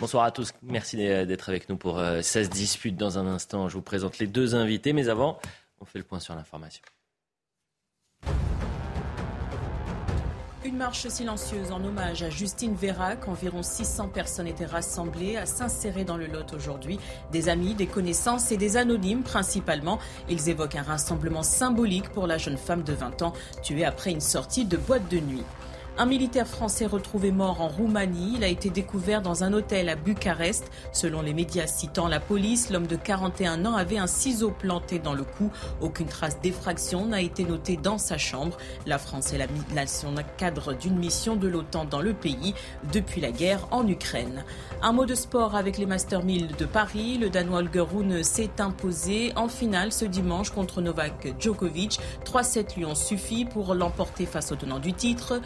Bonsoir à tous. Merci d'être avec nous pour 16 euh, disputes. Dans un instant, je vous présente les deux invités. Mais avant, on fait le point sur l'information. Une marche silencieuse en hommage à Justine Vérac. Environ 600 personnes étaient rassemblées à s'insérer dans le Lot aujourd'hui. Des amis, des connaissances et des anonymes principalement. Ils évoquent un rassemblement symbolique pour la jeune femme de 20 ans tuée après une sortie de boîte de nuit. Un militaire français retrouvé mort en Roumanie. Il a été découvert dans un hôtel à Bucarest. Selon les médias citant la police, l'homme de 41 ans avait un ciseau planté dans le cou. Aucune trace d'effraction n'a été notée dans sa chambre. La France est la nation cadre d'une mission de l'OTAN dans le pays depuis la guerre en Ukraine. Un mot de sport avec les Master 1000 de Paris. Le Danois Holger s'est imposé en finale ce dimanche contre Novak Djokovic. 3-7 lui ont suffi pour l'emporter face au tenant du titre.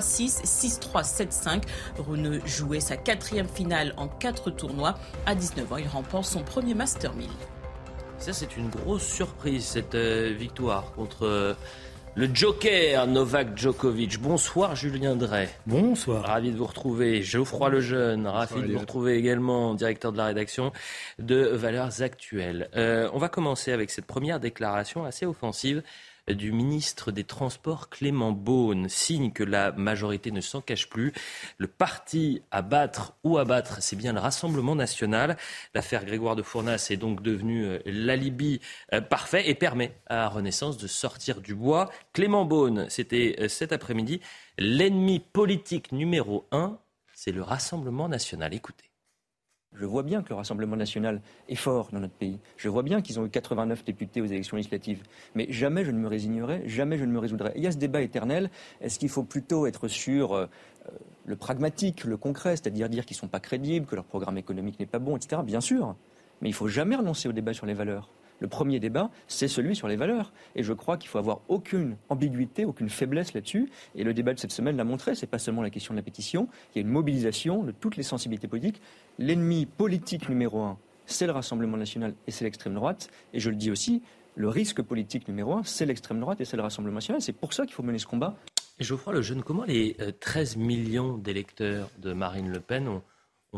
3-6, 6-3, 7-5. Rune jouait sa quatrième finale en quatre tournois. À 19 ans, il remporte son premier Master 1000. Ça, c'est une grosse surprise, cette euh, victoire contre euh, le Joker Novak Djokovic. Bonsoir Julien Drey. Bonsoir. Ravi de vous retrouver. Geoffroy Lejeune, ravi de vous retrouver également, directeur de la rédaction de Valeurs Actuelles. Euh, on va commencer avec cette première déclaration assez offensive du ministre des Transports Clément Beaune, signe que la majorité ne s'en cache plus. Le parti à battre ou à battre, c'est bien le Rassemblement national. L'affaire Grégoire de Fournas est donc devenue euh, l'alibi euh, parfait et permet à Renaissance de sortir du bois. Clément Beaune, c'était euh, cet après-midi, l'ennemi politique numéro un, c'est le Rassemblement national. Écoutez. Je vois bien que le Rassemblement national est fort dans notre pays. Je vois bien qu'ils ont eu 89 députés aux élections législatives. Mais jamais je ne me résignerai, jamais je ne me résoudrai. il y a ce débat éternel. Est-ce qu'il faut plutôt être sur euh, le pragmatique, le concret, c'est-à-dire dire qu'ils ne sont pas crédibles, que leur programme économique n'est pas bon, etc. Bien sûr. Mais il ne faut jamais renoncer au débat sur les valeurs. Le premier débat, c'est celui sur les valeurs. Et je crois qu'il faut avoir aucune ambiguïté, aucune faiblesse là-dessus. Et le débat de cette semaine l'a montré. Ce n'est pas seulement la question de la pétition. Il y a une mobilisation de toutes les sensibilités politiques. L'ennemi politique numéro un, c'est le Rassemblement national et c'est l'extrême droite. Et je le dis aussi, le risque politique numéro un, c'est l'extrême droite et c'est le Rassemblement national. C'est pour ça qu'il faut mener ce combat. Geoffroy Lejeune, comment les 13 euh, millions d'électeurs de Marine Le Pen ont,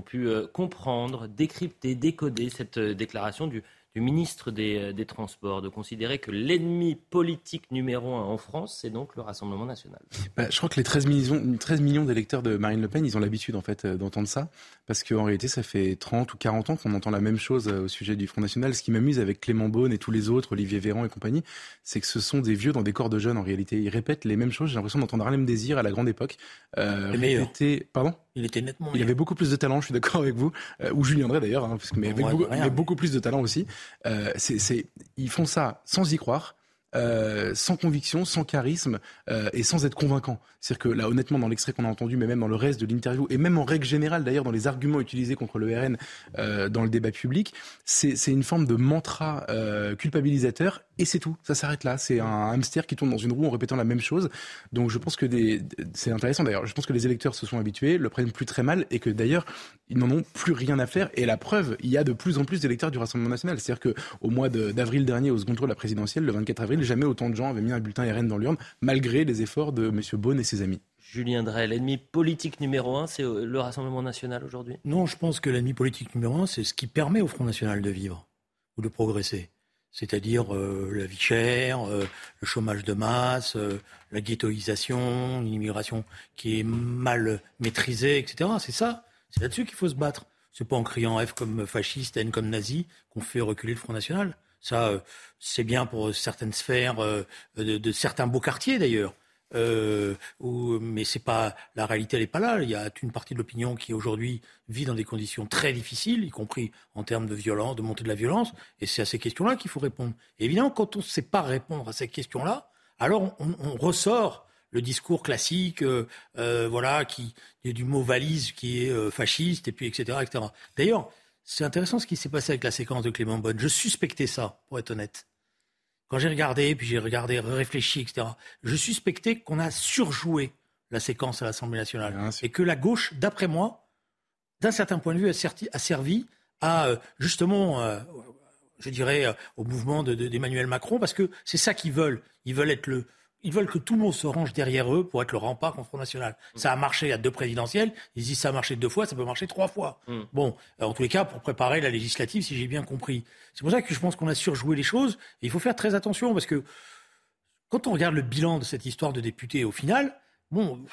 pu euh, comprendre, décrypter, décoder cette euh, déclaration du, du ministre euh, des, Transports de considérer que l'ennemi politique numéro un en France, c'est donc le Rassemblement national. Bah, je crois que les 13 millions, 13 millions d'électeurs de Marine Le Pen, ils ont l'habitude en fait euh, d'entendre ça, parce qu'en réalité, ça fait 30 ou 40 ans qu'on entend la même chose euh, au sujet du Front National. Ce qui m'amuse avec Clément Beaune et tous les autres, Olivier Véran et compagnie, c'est que ce sont des vieux dans des corps de jeunes en réalité. Ils répètent les mêmes choses. J'ai l'impression d'entendre Harlem Désir à la grande époque. Euh, Pardon? Il était nettement. Il avait beaucoup plus de talent, je suis d'accord avec vous, euh, ou Julien Drey d'ailleurs, hein, parce que mais avec beaucoup, mais beaucoup plus de talent aussi. Euh, c'est, ils font ça sans y croire. Euh, sans conviction, sans charisme euh, et sans être convaincant. C'est-à-dire que là, honnêtement, dans l'extrait qu'on a entendu, mais même dans le reste de l'interview, et même en règle générale d'ailleurs dans les arguments utilisés contre le RN euh, dans le débat public, c'est une forme de mantra culpabilisateur et c'est tout. Ça s'arrête là. C'est un hamster qui tourne dans une roue en répétant la même chose. Donc je pense que des... c'est intéressant d'ailleurs. Je pense que les électeurs se sont habitués, le prennent plus très mal et que d'ailleurs ils n'en ont plus rien à faire. Et la preuve, il y a de plus en plus d'électeurs du Rassemblement national. C'est-à-dire qu'au mois d'avril dernier, au second tour de la présidentielle, le 24 avril, jamais autant de gens avaient mis un bulletin RN dans l'urne, malgré les efforts de M. Beaune et ses amis. Julien Drey, l'ennemi politique numéro un, c'est euh, le Rassemblement national aujourd'hui? Non, je pense que l'ennemi politique numéro un, c'est ce qui permet au Front national de vivre ou de progresser. C'est-à-dire euh, la vie chère, euh, le chômage de masse, la ghettoisation, une immigration qui est mal maîtrisée, etc. C'est ça. C'est là-dessus qu'il faut se battre. C'est pas en criant F comme fasciste, N comme nazi qu'on fait reculer le Front National. Ça, euh, c'est bien pour certaines sphères euh, de, certains beaux quartiers d'ailleurs. Euh, mais c'est pas la réalité, elle n'est pas là. Il y a une partie de l'opinion qui aujourd'hui vit dans des conditions très difficiles, y compris en termes de violence, de montée de la violence. Et c'est à ces questions-là qu'il faut répondre. évidemment, quand on ne sait pas répondre à ces questions-là, alors on ressort le discours classique, euh, euh, voilà, qui du mot valise qui est euh, fasciste et puis etc. etc. D'ailleurs, c'est intéressant ce qui s'est passé avec la séquence de Clément Bonne. Je suspectais ça, pour être honnête. Quand j'ai regardé, puis j'ai regardé, réfléchi, etc. Je suspectais qu'on a surjoué la séquence à l'Assemblée nationale et que la gauche, d'après moi, d'un certain point de vue, a, servi à justement, je dirais, au mouvement d'Emmanuel Macron, parce que c'est ça qu'ils veulent. Ils veulent être le, ils veulent que tout le monde se range derrière eux pour être le rempart contre Front National. Mm. Ça a marché à deux présidentielles. Ils disent ça a marché deux fois, ça peut marcher trois fois. Mm. Bon, en tous les cas, pour préparer la législative, si j'ai bien compris. C'est pour ça que je pense qu'on a surjoué les choses. Et il faut faire très attention parce que quand on regarde le bilan de cette histoire de députés, au final, bon,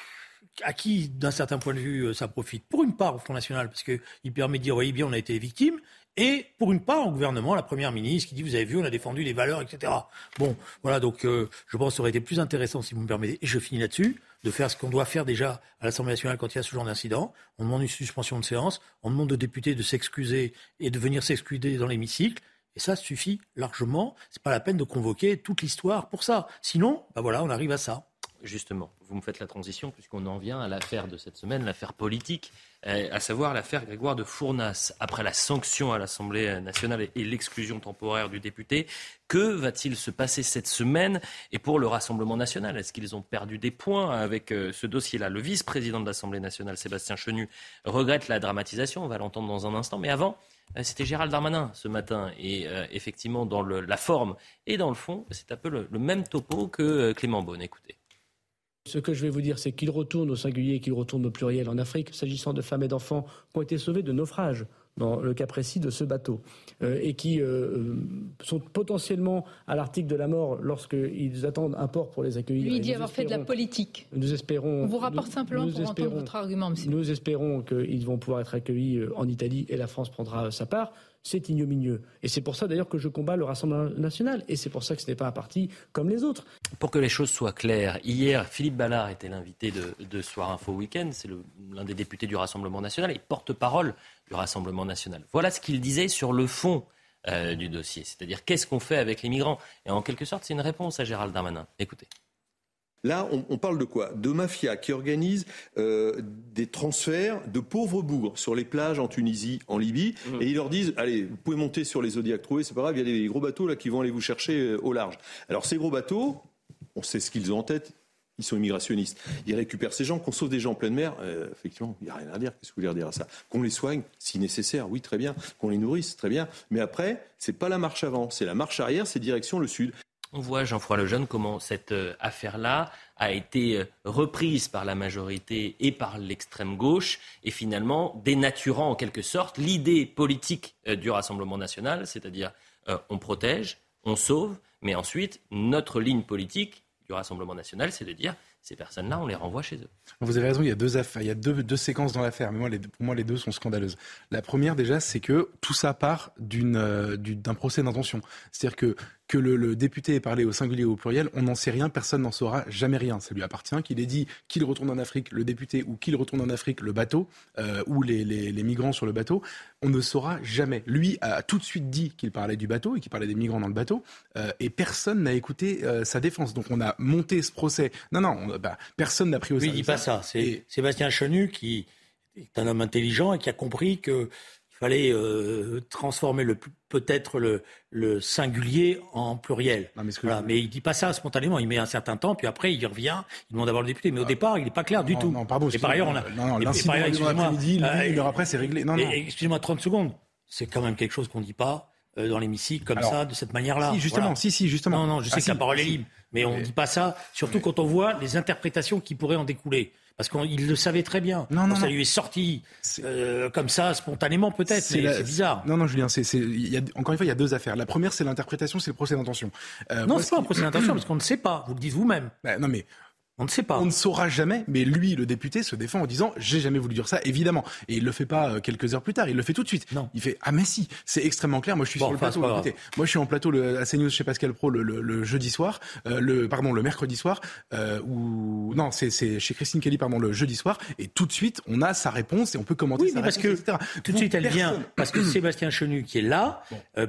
à qui, d'un certain point de vue, euh, ça profite? Pour une part au Front National, parce qu'il permet de dire, voyez bien, on a été victime, et pour une part au gouvernement, la Première ministre qui dit, vous avez vu, on a défendu les valeurs, etc. Bon, voilà, donc euh, je pense que ça aurait été plus intéressant, si vous me permettez, et je finis là-dessus, de faire ce qu'on doit faire déjà à l'Assemblée nationale quand il y a ce genre d'incident. On demande une suspension de séance, on demande aux députés de s'excuser et de venir s'excuser dans l'hémicycle. Et ça suffit largement. C'est pas la peine de convoquer toute l'histoire pour ça. Sinon, ben voilà, on arrive à ça. Justement, vous me faites la transition puisqu'on en vient à l'affaire de cette semaine, l'affaire politique, euh, à savoir l'affaire Grégoire de Fournas. Après la sanction à l'Assemblée nationale et l'exclusion temporaire du député, que va-t-il se passer cette semaine? Et pour le Rassemblement national, est-ce qu'ils ont perdu des points avec euh, ce dossier-là? Le vice-président de l'Assemblée nationale, Sébastien Chenu, regrette la dramatisation, on va l'entendre dans un instant, mais avant, euh, c'était Gérald Darmanin ce matin. Et effectivement, dans la forme et dans le fond, c'est un peu le, le même topo que Clément Beaune. Écoutez. Ce que je vais vous dire, c'est qu'il retourne au singulier, qu'il retourne au pluriel en Afrique, s'agissant de femmes et d'enfants qui ont été sauvés de naufrage dans le cas précis de ce bateau, euh, et qui euh, euh, sont potentiellement à l'article de la mort lorsqu'ils attendent un port pour les accueillir. Lui dit avoir fait de la politique. Nous espérons. On vous rapporte simplement pour entendre votre argument, monsieur. Nous espérons qu'ils vont pouvoir être accueillis en Italie et la France prendra sa part c'est ignominieux. Et c'est pour ça d'ailleurs que je combats le Rassemblement national. Et c'est pour ça que ce n'est pas un parti comme les autres. Pour que les choses soient claires, hier, Philippe Ballard était l'invité de, Soir Info Week-end. C'est l'un des députés du Rassemblement national et porte-parole du Rassemblement national. Voilà ce qu'il disait sur le fond euh, du dossier. C'est-à-dire qu'est-ce qu'on fait avec les migrants? Et en quelque sorte, c'est une réponse à Gérald Darmanin. Écoutez. Là, on, parle de quoi? De mafias qui organisent euh, des transferts de pauvres bourgs sur les plages en Tunisie, en Libye, mmh. et ils leur disent allez, vous pouvez monter sur les Zodiacs trouvés, c'est pas grave, il y a des gros bateaux là qui vont aller vous chercher euh, au large. Alors ces gros bateaux, on sait ce qu'ils ont en tête. Ils sont immigrationnistes. Ils récupèrent ces gens, qu'on sauve des gens en pleine mer. Euh, effectivement, il n'y a rien à dire. Qu'est-ce que vous voulez dire à ça? Qu'on les soigne, si nécessaire, oui, très bien. Qu'on les nourrisse, très bien. Mais après, c'est pas la marche avant, c'est la marche arrière, c'est direction le sud. On voit, Jean-François Lejeune, comment cette euh, affaire-là a été euh, reprise par la majorité et par l'extrême gauche, et finalement dénaturant en quelque sorte l'idée politique euh, du Rassemblement national, c'est-à-dire on protège, on sauve, mais ensuite notre ligne politique du Rassemblement national, c'est de dire ces personnes-là, on les renvoie chez eux. Vous avez raison, il y a deux affaires, il y a deux, séquences dans l'affaire, mais moi, les, pour moi, les deux sont scandaleuses. La première, déjà, c'est que tout ça part d'un procès d'intention. C'est-à-dire que que le, député ait parlé au singulier ou au pluriel, on n'en sait rien, personne n'en saura jamais rien. Ça lui appartient. Qu'il ait dit qu'il retourne en Afrique, le député, ou qu'il retourne en Afrique, le bateau, euh, ou les, migrants sur le bateau, on ne saura jamais. Lui a tout de suite dit qu'il parlait du bateau et qu'il parlait des migrants dans le bateau, euh, et personne n'a écouté euh, sa défense. Donc on a monté ce procès. Non, non, bah, personne n'a pris au sérieux. Il dit pas ça. C'est Sébastien Chenu qui est un homme intelligent et qui a compris que fallait euh, transformer le peut-être le, le, singulier en pluriel. mais, voilà. mais il dit pas ça spontanément. Il met un certain temps, puis après il revient. Il demande d'avoir le député. Mais au ah. départ, il n'est pas clair du tout. Non, pardon. Et par ailleurs, on a. Non, non midi euh, après, c'est réglé. Non, non. Excusez-moi 30 secondes. C'est quand même quelque chose qu'on ne dit pas euh, dans l'hémicycle comme ça, de cette manière-là. Si, justement, si, si, justement. Non, non, je sais ah, que la parole est libre, mais on ne dit pas ça, surtout quand on voit les interprétations qui pourraient en découler. Parce qu'il le savait très bien. Non, non, ça lui est sorti euh, comme ça, spontanément peut-être, c'est bizarre. Non, non, Julien, c'est, encore une fois, il y a deux affaires. La première, c'est l'interprétation, c'est le procès d'intention. Euh, non, c'est pas un procès d'intention, parce qu'on ne sait pas. Vous le dites vous-même. Bah, non, mais on ne sait pas. On ne saura jamais, mais lui, le député, se défend en disant j'ai jamais voulu dire ça, évidemment. Et il le fait pas euh, quelques heures plus tard, il le fait tout de suite. Non. Il fait ah mais si, c'est extrêmement clair. Moi, je suis sur le plateau. Moi, je suis en plateau le, à CNews chez Pascal Pro le, jeudi soir, euh, le pardon le mercredi soir, euh, ou non, c'est chez Christine Kelly pardon le jeudi soir, et tout de suite on a sa réponse et on peut commenter oui, sa mais parce que tout de suite elle vient parce que Sébastien Chenu qui est là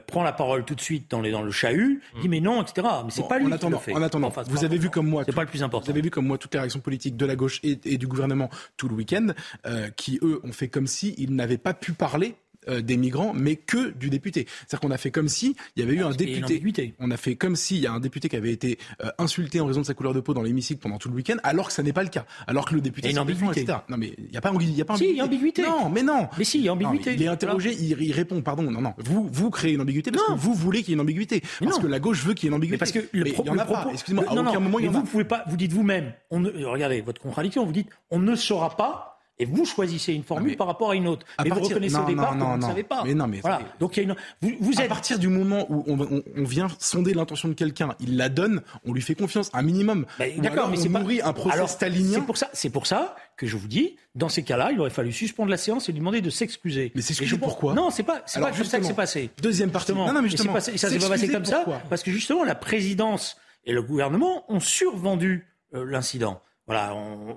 prend la parole tout de suite dans, les, dans le chahut, dit mais non, etc. Mais c'est pas lui qui le fait. En attendant, vous avez vu comme moi, c'est pas le plus important. Vous avez vu comme moi toutes les réactions politiques de la gauche et, du gouvernement tout le week-end, euh, qui eux ont fait comme si ils n'avaient pas pu parler des migrants, mais que du député. C'est-à-dire qu'on a fait comme si il y avait eu un député. On a fait comme s'il y a un député qui avait été insulté en raison de sa couleur de peau dans l'hémicycle pendant tout le week-end, alors que ça n'est pas le cas. Alors que le député. Il y a une ambiguïté. Non, mais il n'y a pas, y a pas si, il y a ambiguïté. Non, mais non. Mais si, il y a ambiguïté. il est interrogé, il, répond, pardon, non, non. Vous, vous créez une ambiguïté parce que vous voulez qu'il y ait une ambiguïté. Parce que la gauche veut qu'il y ait une ambiguïté. parce que le, il y en a propos, excusez-moi, à aucun moment il y en a. Vous pouvez pas, vous dites vous-même, on regardez votre contradiction, vous dites, on ne saura pas et vous choisissez une formule par rapport à une autre. mais vous reconnaissez au départ que vous ne savez pas. Mais non, mais voilà. Donc il y a une... vous, vous êtes... À partir du moment où on, on, vient sonder l'intention de quelqu'un, il la donne, on lui fait confiance, un minimum. Bah, D'accord, mais c'est nourrit un procès stalinien. C'est pour ça, c'est pour ça que je vous dis, dans ces cas-là, il aurait fallu suspendre la séance et lui demander de s'excuser. Mais s'excuser pourquoi Non, c'est pas, c'est pas comme ça que c'est passé. Deuxième partie. Non, non, mais justement, pas, ça s'est pas passé comme ça parce que justement la présidence et le gouvernement ont survendu euh, l'incident. Voilà,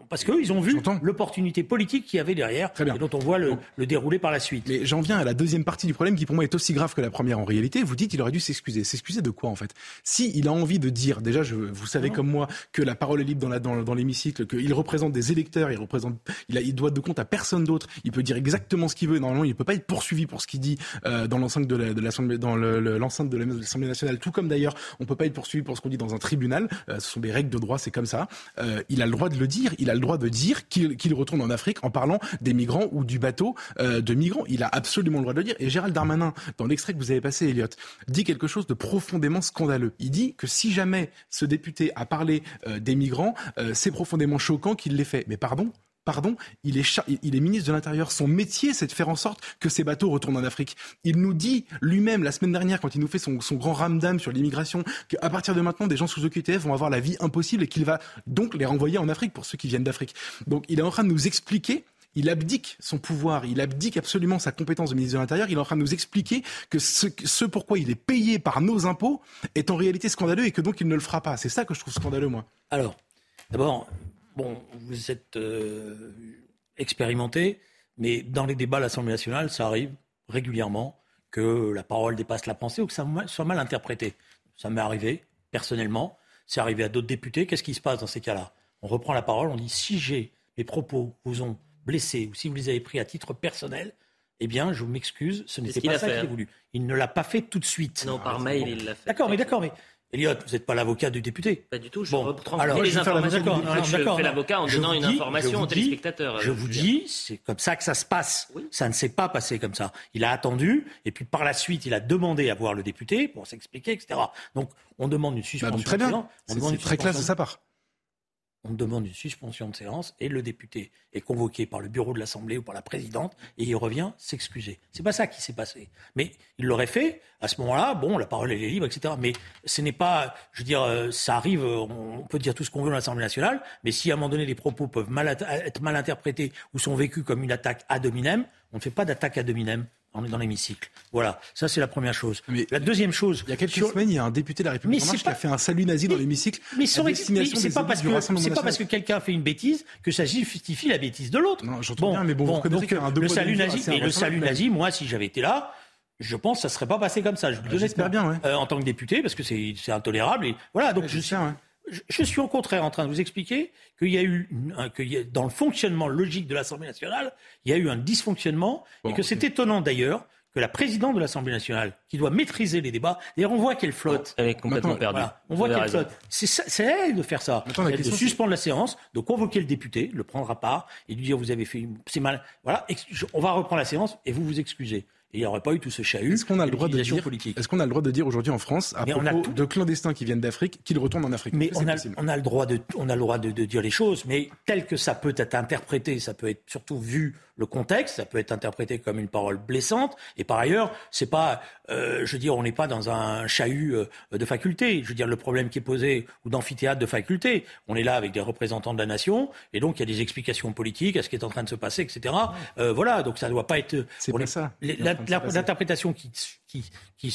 parce qu'eux, ils ont vu l'opportunité politique qu'il y avait derrière, Très bien. et dont on voit le, le dérouler par la suite. Mais j'en viens à la deuxième partie du problème qui pour moi est aussi grave que la première en réalité. Vous dites qu'il aurait dû s'excuser. S'excuser de quoi en fait? Si il a envie de dire, déjà, je, vous savez comme moi que la parole est libre dans, la, dans, dans l'hémicycle, qu'il représente des électeurs, il représente, il, a, il doit de compte à personne d'autre. Il peut dire exactement ce qu'il veut. Normalement, il ne peut pas être poursuivi pour ce qu'il dit euh, dans l'enceinte de, la, de l'assemblée, dans le, l'enceinte de l'Assemblée nationale. Tout comme d'ailleurs, on peut pas être poursuivi pour ce qu'on dit dans un tribunal. Euh, ce sont des règles de droit, c'est comme ça. Euh, il a le droit de le dire. Il a le droit de dire qu'il retourne en Afrique en parlant des migrants ou du bateau euh, de migrants. Il a absolument le droit de le dire. Et Gérald Darmanin, dans l'extrait que vous avez passé, Elliot, dit quelque chose de profondément scandaleux. Il dit que si jamais ce député a parlé euh, des migrants, euh, c'est profondément choquant qu'il l'ait fait. Mais pardon? Pardon, il est, ministre de l'Intérieur. Son métier, c'est de faire en sorte que ces bateaux retournent en Afrique. Il nous dit lui-même la semaine dernière, quand il nous fait son, son grand ramdam sur l'immigration, qu'à partir de maintenant, des gens sous OQTF vont avoir la vie impossible et qu'il va donc les renvoyer en Afrique pour ceux qui viennent d'Afrique. Donc il est en train de nous expliquer il abdique son pouvoir, il abdique absolument sa compétence de ministre de l'Intérieur. Il est en train de nous expliquer que ce, ce, pourquoi il est payé par nos impôts est en réalité scandaleux et que donc il ne le fera pas. C'est ça que je trouve scandaleux, moi. Alors, d'abord, bon, vous êtes euh, expérimenté, mais dans les débats à l'Assemblée nationale, ça arrive régulièrement que la parole dépasse la pensée ou que ça soit mal interprété. Ça m'est arrivé, personnellement. C'est arrivé à d'autres députés. Qu'est-ce qui se passe dans ces cas-là? On reprend la parole, on dit si j'ai mes propos vous ont blessé ou si vous les avez pris à titre personnel, eh bien, je m'excuse, ce n'était pas ça qu'il a voulu. Il ne l'a pas fait tout de suite. Non, par mail, il l'a fait. D'accord, mais d'accord, mais Elliot, vous n'êtes pas l'avocat du député. Pas du tout. Je bon, alors, les informations. Je fais l'avocat en donnant une information aux téléspectateurs. Je vous dis, c'est comme ça que ça se passe. Ça ne s'est pas passé comme ça. Il a attendu, et puis par la suite, il a demandé à voir le député pour s'expliquer, etc. Donc, on demande une suspension. Bah, très bien. C'est très classe de sa part on demande une suspension de séance et le député est convoqué par le bureau de l'Assemblée ou par la présidente et il revient s'excuser. C'est pas ça qui s'est passé. Mais il l'aurait fait. À ce moment-là, bon, la parole est libre, etc. Mais ce n'est pas, je veux dire, euh, ça arrive. On peut dire tout ce qu'on veut dans l'Assemblée nationale, mais si à un moment donné les propos peuvent être mal interprétés ou sont vécus comme une attaque ad hominem, on ne fait pas d'attaque ad hominem on est dans l'hémicycle. Voilà, ça c'est la première chose. Mais la deuxième chose. Il y a quelques semaines, il y a un député de la République qui a fait un salut nazi dans l'hémicycle. Mais, c'est pas parce que c'est pas parce que quelqu'un fait une bêtise que ça justifie la bêtise de l'autre. Non, j'entends bien, mais bon, vous donc, un le salut nazi, et le salut nazi, moi, si j'avais été là, je pense que ça serait pas passé comme ça. Je vous J'espère bien, ouais. Euh, en tant que député, parce que c'est intolérable. Et voilà, donc je, sais, je, suis au contraire en train de vous expliquer qu'il y a eu, que dans le fonctionnement logique de l'Assemblée nationale, il y a eu un dysfonctionnement et que c'est étonnant d'ailleurs que la présidente de l'Assemblée nationale, qui doit maîtriser les débats, d'ailleurs on voit qu'elle flotte. Elle est complètement perdue. on voit qu'elle flotte. C'est à elle de faire ça. de suspendre la séance, de convoquer le député, le prendre à part et lui dire vous avez fait, c'est mal. Voilà, on va reprendre la séance et vous vous excusez il n'y aurait pas eu tout ce chahut. Est-ce qu'on a le droit de dire, est-ce qu'on a le droit de dire aujourd'hui en France à propos de clandestins qui viennent d'Afrique qu'ils retournent en Afrique? Mais on a, on a, le droit de, on a le droit de, de, dire les choses, mais tel que ça peut être interprété, ça peut être surtout vu le contexte, ça peut être interprété comme une parole blessante. Et par ailleurs, c'est pas, euh, je veux dire, on n'est pas dans un chahut euh, de faculté. Je veux dire, le problème qui est posé ou d'amphithéâtre de faculté, on est là avec des représentants de la nation, et donc il y a des explications politiques à ce qui est en train de se passer, etc. Euh, voilà, donc ça ne doit pas être. C'est pas ça. L'interprétation qui, qui, qui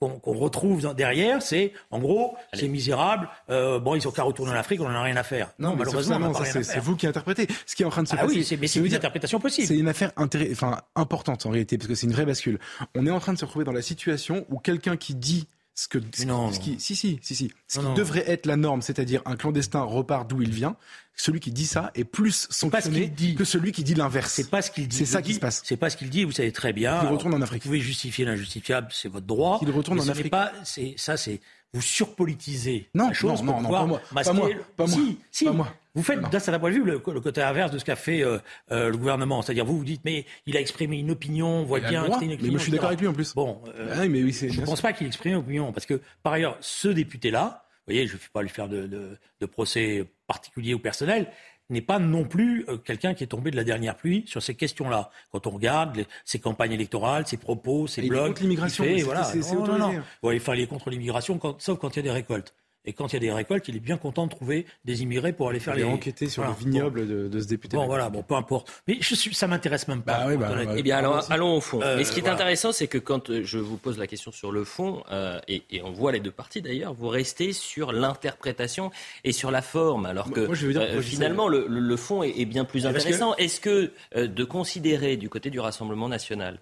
qu'on retrouve derrière, c'est en gros, c'est misérable. Euh, bon, ils ont qu'à retourner en Afrique, on n'en a rien à faire. Non, malheureusement, c'est vous qui interprétez. Ce qui est en train de se ah passer. Oui, mais c'est une interprétation possible. C'est une affaire enfin importante en réalité, parce que c'est une vraie bascule. On est en train de se retrouver dans la situation où quelqu'un qui dit ce que non, ce qui, si si si si ce qui devrait être la norme, c'est-à-dire un clandestin repart d'où il vient. Celui qui dit ça est plus sanctionné que celui qui dit l'inverse. C'est pas ce qu'il dit. C'est ça qui se passe. C'est pas ce qu'il dit. Vous savez très bien. Il retourne en Afrique. Vous pouvez justifier l'injustifiable, c'est votre droit. Il retourne en Afrique. Pas, c'est ça, c'est vous surpolitisez non, la chose non, non, pas moi, pas moi, pas moi, si, si. Pas moi. Vous faites, d'un certain point de vue, le, côté inverse de ce qu'a fait euh, euh, le gouvernement. C'est-à-dire, vous vous dites, mais il a exprimé une opinion, on voit bien une opinion. Mais je suis d'accord avec lui en plus. Bon, euh, ah mais oui, je ne pense pas qu'il exprime une opinion. Parce que, par ailleurs, ce député-là, voyez, je ne vais pas lui faire de, de, de procès particulier ou personnel, n'est pas non plus euh, quelqu'un qui est tombé de la dernière pluie sur ces questions-là. Quand on regarde ses campagnes électorales, ses propos, ses blogs, il contre l'immigration, voilà. autorisé. Ouais, il fallait contre l'immigration, sauf quand il y a des récoltes. Et quand il y a des récoltes, il est bien content de trouver des immigrés pour aller faire les. enquêter sur le vignoble de, ce député. Bon, voilà, bon, peu importe. Mais je suis, ça m'intéresse même pas. Bah, bah, eh bien, alors, allons au fond. Mais ce qui est intéressant, c'est que quand euh, je vous pose la question sur le fond, euh, et, on voit les deux parties d'ailleurs, vous restez sur l'interprétation et sur la forme, alors que euh, finalement, le, fond est, bien plus intéressant. Est-ce que de considérer du côté du Rassemblement national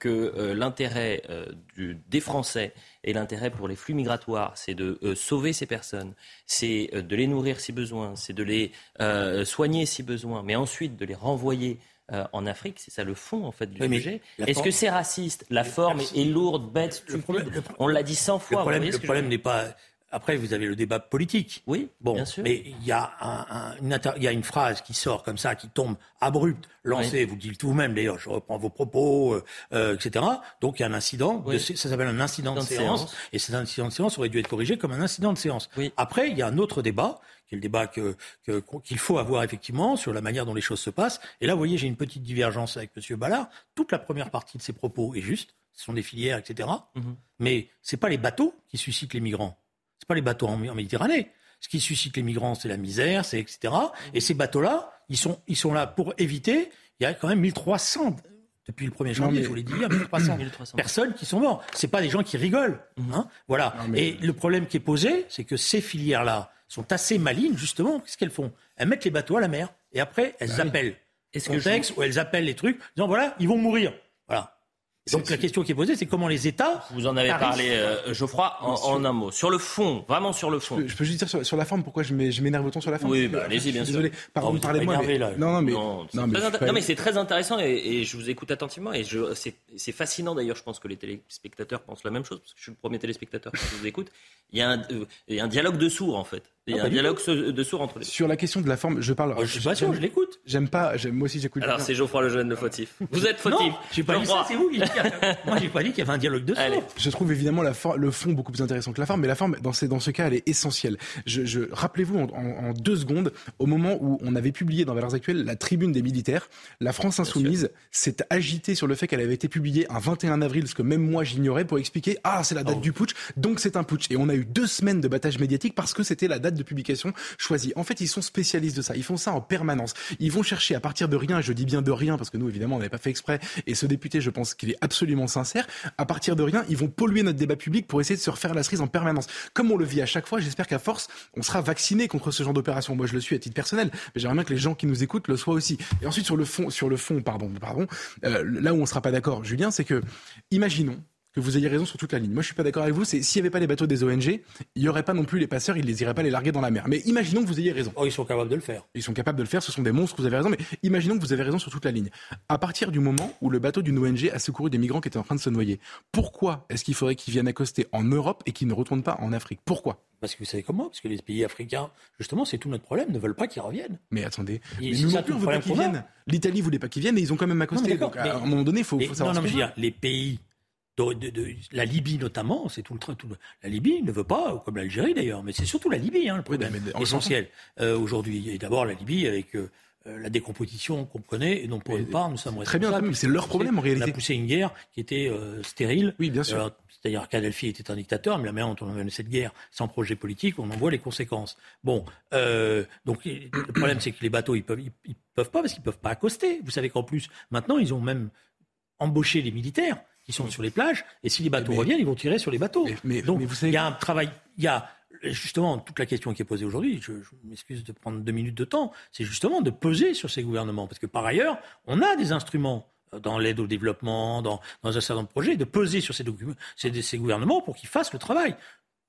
que l'intérêt des Français et l'intérêt pour les flux migratoires, c'est de euh, sauver ces personnes, c'est euh, de les nourrir si besoin, c'est de les euh, soigner si besoin, mais ensuite de les renvoyer en Afrique, c'est ça le fond en fait du sujet. Est-ce que c'est raciste? La forme est lourde, bête, stupide. On l'a dit cent fois. Le problème n'est pas après, vous avez le débat politique. Oui, bon, bien sûr. Mais il y, a un, une, il y a une phrase qui sort comme ça, qui tombe abrupte, lancée, vous dites vous-même d'ailleurs, je reprends vos propos, euh, euh etc. Donc il y a un incident, de, ça s'appelle un incident de, séance, et cet incident de séance aurait dû être corrigé comme un incident de séance. Oui. Après, il y a un autre débat, qui est le débat qu'il que, qu'il faut avoir effectivement sur la manière dont les choses se passent. Et là, vous voyez, j'ai une petite divergence avec M. Ballard. Toute la première partie de ses propos est juste, ce sont des filières, etc. Mais mhm. Mais c'est pas les bateaux qui suscitent les migrants pas les bateaux en, Méditerranée. Ce qui suscite les migrants, c'est la misère, c'est etc. Et ces bateaux-là, ils sont, ils sont là pour éviter. Il y a quand même 1300 depuis le 1er janvier, je vous l'ai dit, 1300, 1300 personnes qui sont mortes. C'est pas des gens qui rigolent. Mhm. Hein voilà. Et le problème qui est posé, c'est que ces filières-là sont assez malignes, justement. Qu'est-ce qu'elles font? Elles mettent les bateaux à la mer. Et après, elles bah appellent. Est-ce que ou elles appellent les trucs, disant voilà, ils vont mourir. Voilà. Donc la question qui est posée, c'est comment les États. Vous en avez parlé, euh, Geoffroy, en, un mot. Sur le fond, vraiment sur le fond. Je peux, juste dire sur, la forme, pourquoi je m'énerve autant sur la forme? Oui, bah, allez-y, bien Désolé. sûr. Désolé, parlez-moi. Mais... Non, non, mais, non, mais, c'est très intéressant et, je vous écoute attentivement. Et c'est fascinant d'ailleurs, je pense que les téléspectateurs pensent la même chose, parce que je suis le premier téléspectateur qui vous écoute. Il y a un, euh, il y a un dialogue de sourds, en fait. Il y a ah, un dialogue de sourds entre les Sur la question de la forme, je parle. je suis pas sûr, je l'écoute. J'aime pas, moi aussi j'écoute. Alors c'est Geoffroy Lejeune le fautif. Vous êtes fautif. Non, j'ai pas dit ça, c'est vous qui Moi j'ai pas dit qu'il y avait un dialogue de sourds. Je trouve évidemment la le fond beaucoup plus intéressant que la forme, mais la forme, dans, ces, dans ce cas, elle est essentielle. Je, je Rappelez-vous, en, deux secondes, au moment où on avait publié dans Valeurs Actuelles la tribune des militaires, la France Insoumise s'est agitée sur le fait qu'elle avait été publiée un 21 avril, ce que même moi j'ignorais, pour expliquer Ah, c'est la date oh. du putsch, donc c'est un putsch. Et on a eu deux semaines de battage médiatique parce que c'était la date publication choisi. En fait, ils sont spécialistes de ça. Ils font ça en permanence. Ils vont chercher à partir de rien, et je dis bien de rien parce que nous, évidemment, on n'avait pas fait exprès. Et ce député, je pense qu'il est absolument sincère. À partir de rien, ils vont polluer notre débat public pour essayer de se refaire la cerise en permanence. Comme on le vit à chaque fois, j'espère qu'à force, on sera vacciné contre ce genre d'opération. Moi, je le suis à titre personnel, mais j'aimerais bien que les gens qui nous écoutent le soient aussi. Et ensuite, sur le fond, sur le fond, pardon, pardon, euh, là où on sera pas d'accord, Julien, c'est que, imaginons, que vous ayez raison sur toute la ligne. Moi, je suis pas d'accord avec vous. C'est s'il n'y avait pas les bateaux des ONG, il y aurait pas non plus les passeurs, ils les iraient pas les larguer dans la mer. Mais imaginons que vous ayez raison. Oh, ils sont capables de le faire. Ils sont capables de le faire. Ce sont des monstres. Vous avez raison. Mais imaginons que vous avez raison sur toute la ligne. À partir du moment où le bateau d'une ONG a secouru des migrants qui étaient en train de se noyer, pourquoi est-ce qu'il faudrait qu'ils viennent accoster en Europe et qu'ils ne retournent pas en Afrique? Pourquoi? Parce que vous savez comment Parce que les pays africains, justement, c'est tout notre problème, ne veulent pas qu'ils reviennent. Mais attendez, mais nous non plus, on veut pas qu'ils viennent. L'Italie voulait pas qu'ils viennent et ils ont quand même accosté. donc, à un moment donné, il faut, faut, savoir. Non, non, mais les pays de, la Libye notamment, c'est tout le train. Tout la Libye ne veut pas, comme l'Algérie d'ailleurs, mais c'est surtout la Libye hein, le problème essentiel euh, aujourd'hui. Et d'abord la Libye avec euh, euh, la décomposition qu'on connaît et dont pour une part nous sommes très bien, c'est leur problème en réalité. On a poussé une guerre qui était stérile. Oui, bien sûr. C'est-à-dire Kadhafi était un dictateur, mais la manière dont on a mené cette guerre sans projet politique, on en voit les conséquences. Bon, donc le problème c'est que les bateaux ils peuvent ils, peuvent pas parce qu'ils peuvent pas accoster. Vous savez qu'en plus maintenant ils ont même embauché les militaires qui sont sur les plages, et si les bateaux reviennent, ils vont tirer sur les bateaux. Mais, Donc, vous savez... il y a un travail, il y a justement toute la question qui est posée aujourd'hui, je, m'excuse de prendre deux minutes de temps, c'est justement de peser sur ces gouvernements, parce que par ailleurs, on a des instruments dans l'aide au développement, dans, un certain nombre de projets, de peser sur ces, documents, ces gouvernements pour qu'ils fassent le travail.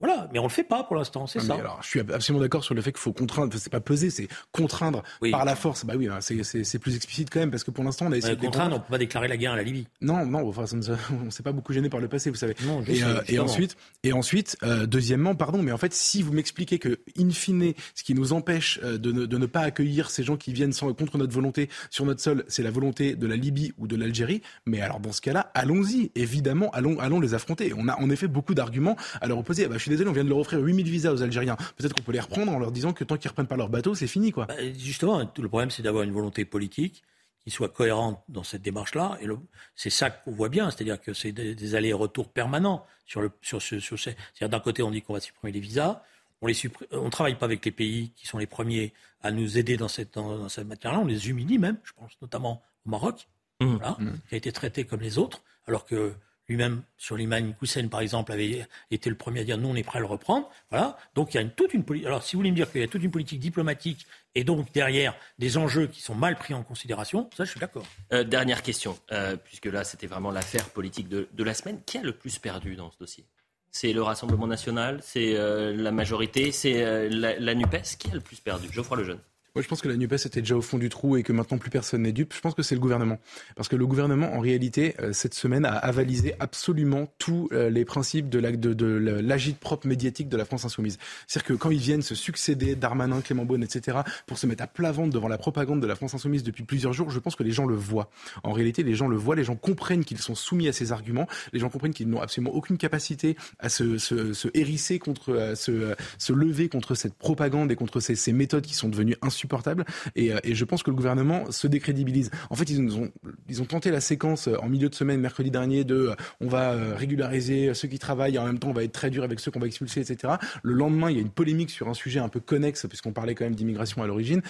Voilà, mais on le fait pas pour l'instant, c'est ça. alors, je suis absolument d'accord sur le fait qu'il faut contraindre. C'est pas peser, c'est contraindre par la force. Bah oui, hein, c'est plus explicite quand même parce que pour l'instant on a essayé de contraindre. On peut pas déclarer la guerre à la Libye. Non, non, enfin, on s'est pas beaucoup gêné par le passé, vous savez. Non, et, euh, et, ensuite, et ensuite, euh, deuxièmement, pardon, mais en fait, si vous m'expliquez que, in fine, ce qui nous empêche euh, de ne, de ne pas accueillir ces gens qui viennent sans, contre notre volonté sur notre sol, c'est la volonté de la Libye ou de l'Algérie. Mais alors dans ce cas-là, allons-y. Évidemment, allons, allons les affronter. On a en effet beaucoup d'arguments à leur opposer. Ah bah, je suis désolé, on vient de leur offrir 8000 visas aux Algériens. Peut-être qu'on peut les reprendre en leur disant que tant qu'ils reprennent pas leur bateau, c'est fini, quoi. Bah, justement, le problème, c'est d'avoir une volonté politique qui soit cohérente dans cette démarche-là. Et c'est ça qu'on voit bien, c'est-à-dire que c'est des, allers-retours permanents sur le sur ce sur C'est-à-dire d'un côté, on dit qu'on va supprimer les visas, on on travaille pas avec les pays qui sont les premiers à nous aider dans cette dans, cette matière-là, on les humilie même. Je pense notamment au Maroc, mmh. Mmh. qui a été traité comme les autres, alors que lui-même, sur l'imam Hussein, par exemple, avait été le premier à dire nous, on est prêt à le reprendre. Voilà. Donc il y a toute une politique. Alors si vous voulez me dire qu'il y a toute une politique diplomatique et donc derrière des enjeux qui sont mal pris en considération, ça, je suis d'accord. Euh, dernière question, euh, puisque là, c'était vraiment l'affaire politique de, la semaine. Qui a le plus perdu dans ce dossier? C'est le Rassemblement national, c'est euh, la majorité, c'est la, la, NUPES? Qui a le plus perdu? Geoffroy Lejeune. Moi, je pense que la NUPES était déjà au fond du trou et que maintenant plus personne n'est dupe. Je pense que c'est le gouvernement. Parce que le gouvernement, en réalité, euh, cette semaine, a avalisé absolument tous euh, les principes de l'agite propre médiatique de la France insoumise. C'est-à-dire que quand ils viennent se succéder, Darmanin, Clément Beaune, etc., pour se mettre à plat ventre devant la propagande de la France insoumise depuis plusieurs jours, je pense que les gens le voient. En réalité, les gens le voient, les gens comprennent qu'ils sont soumis à ces arguments, les gens comprennent qu'ils n'ont absolument aucune capacité à se, se, se hérisser contre, à se, lever contre cette propagande et contre ces, méthodes qui sont devenues insupportables insupportable. Et, euh, et, je pense que le gouvernement se décrédibilise. En fait, ils ont, ils ont tenté la séquence euh, en milieu de semaine, mercredi dernier, de euh, on va régulariser ceux qui travaillent et en même temps on va être très dur avec ceux qu'on va expulser, etc. Le lendemain, il y a une polémique sur un sujet un peu connexe, puisqu'on parlait quand même d'immigration à l'origine.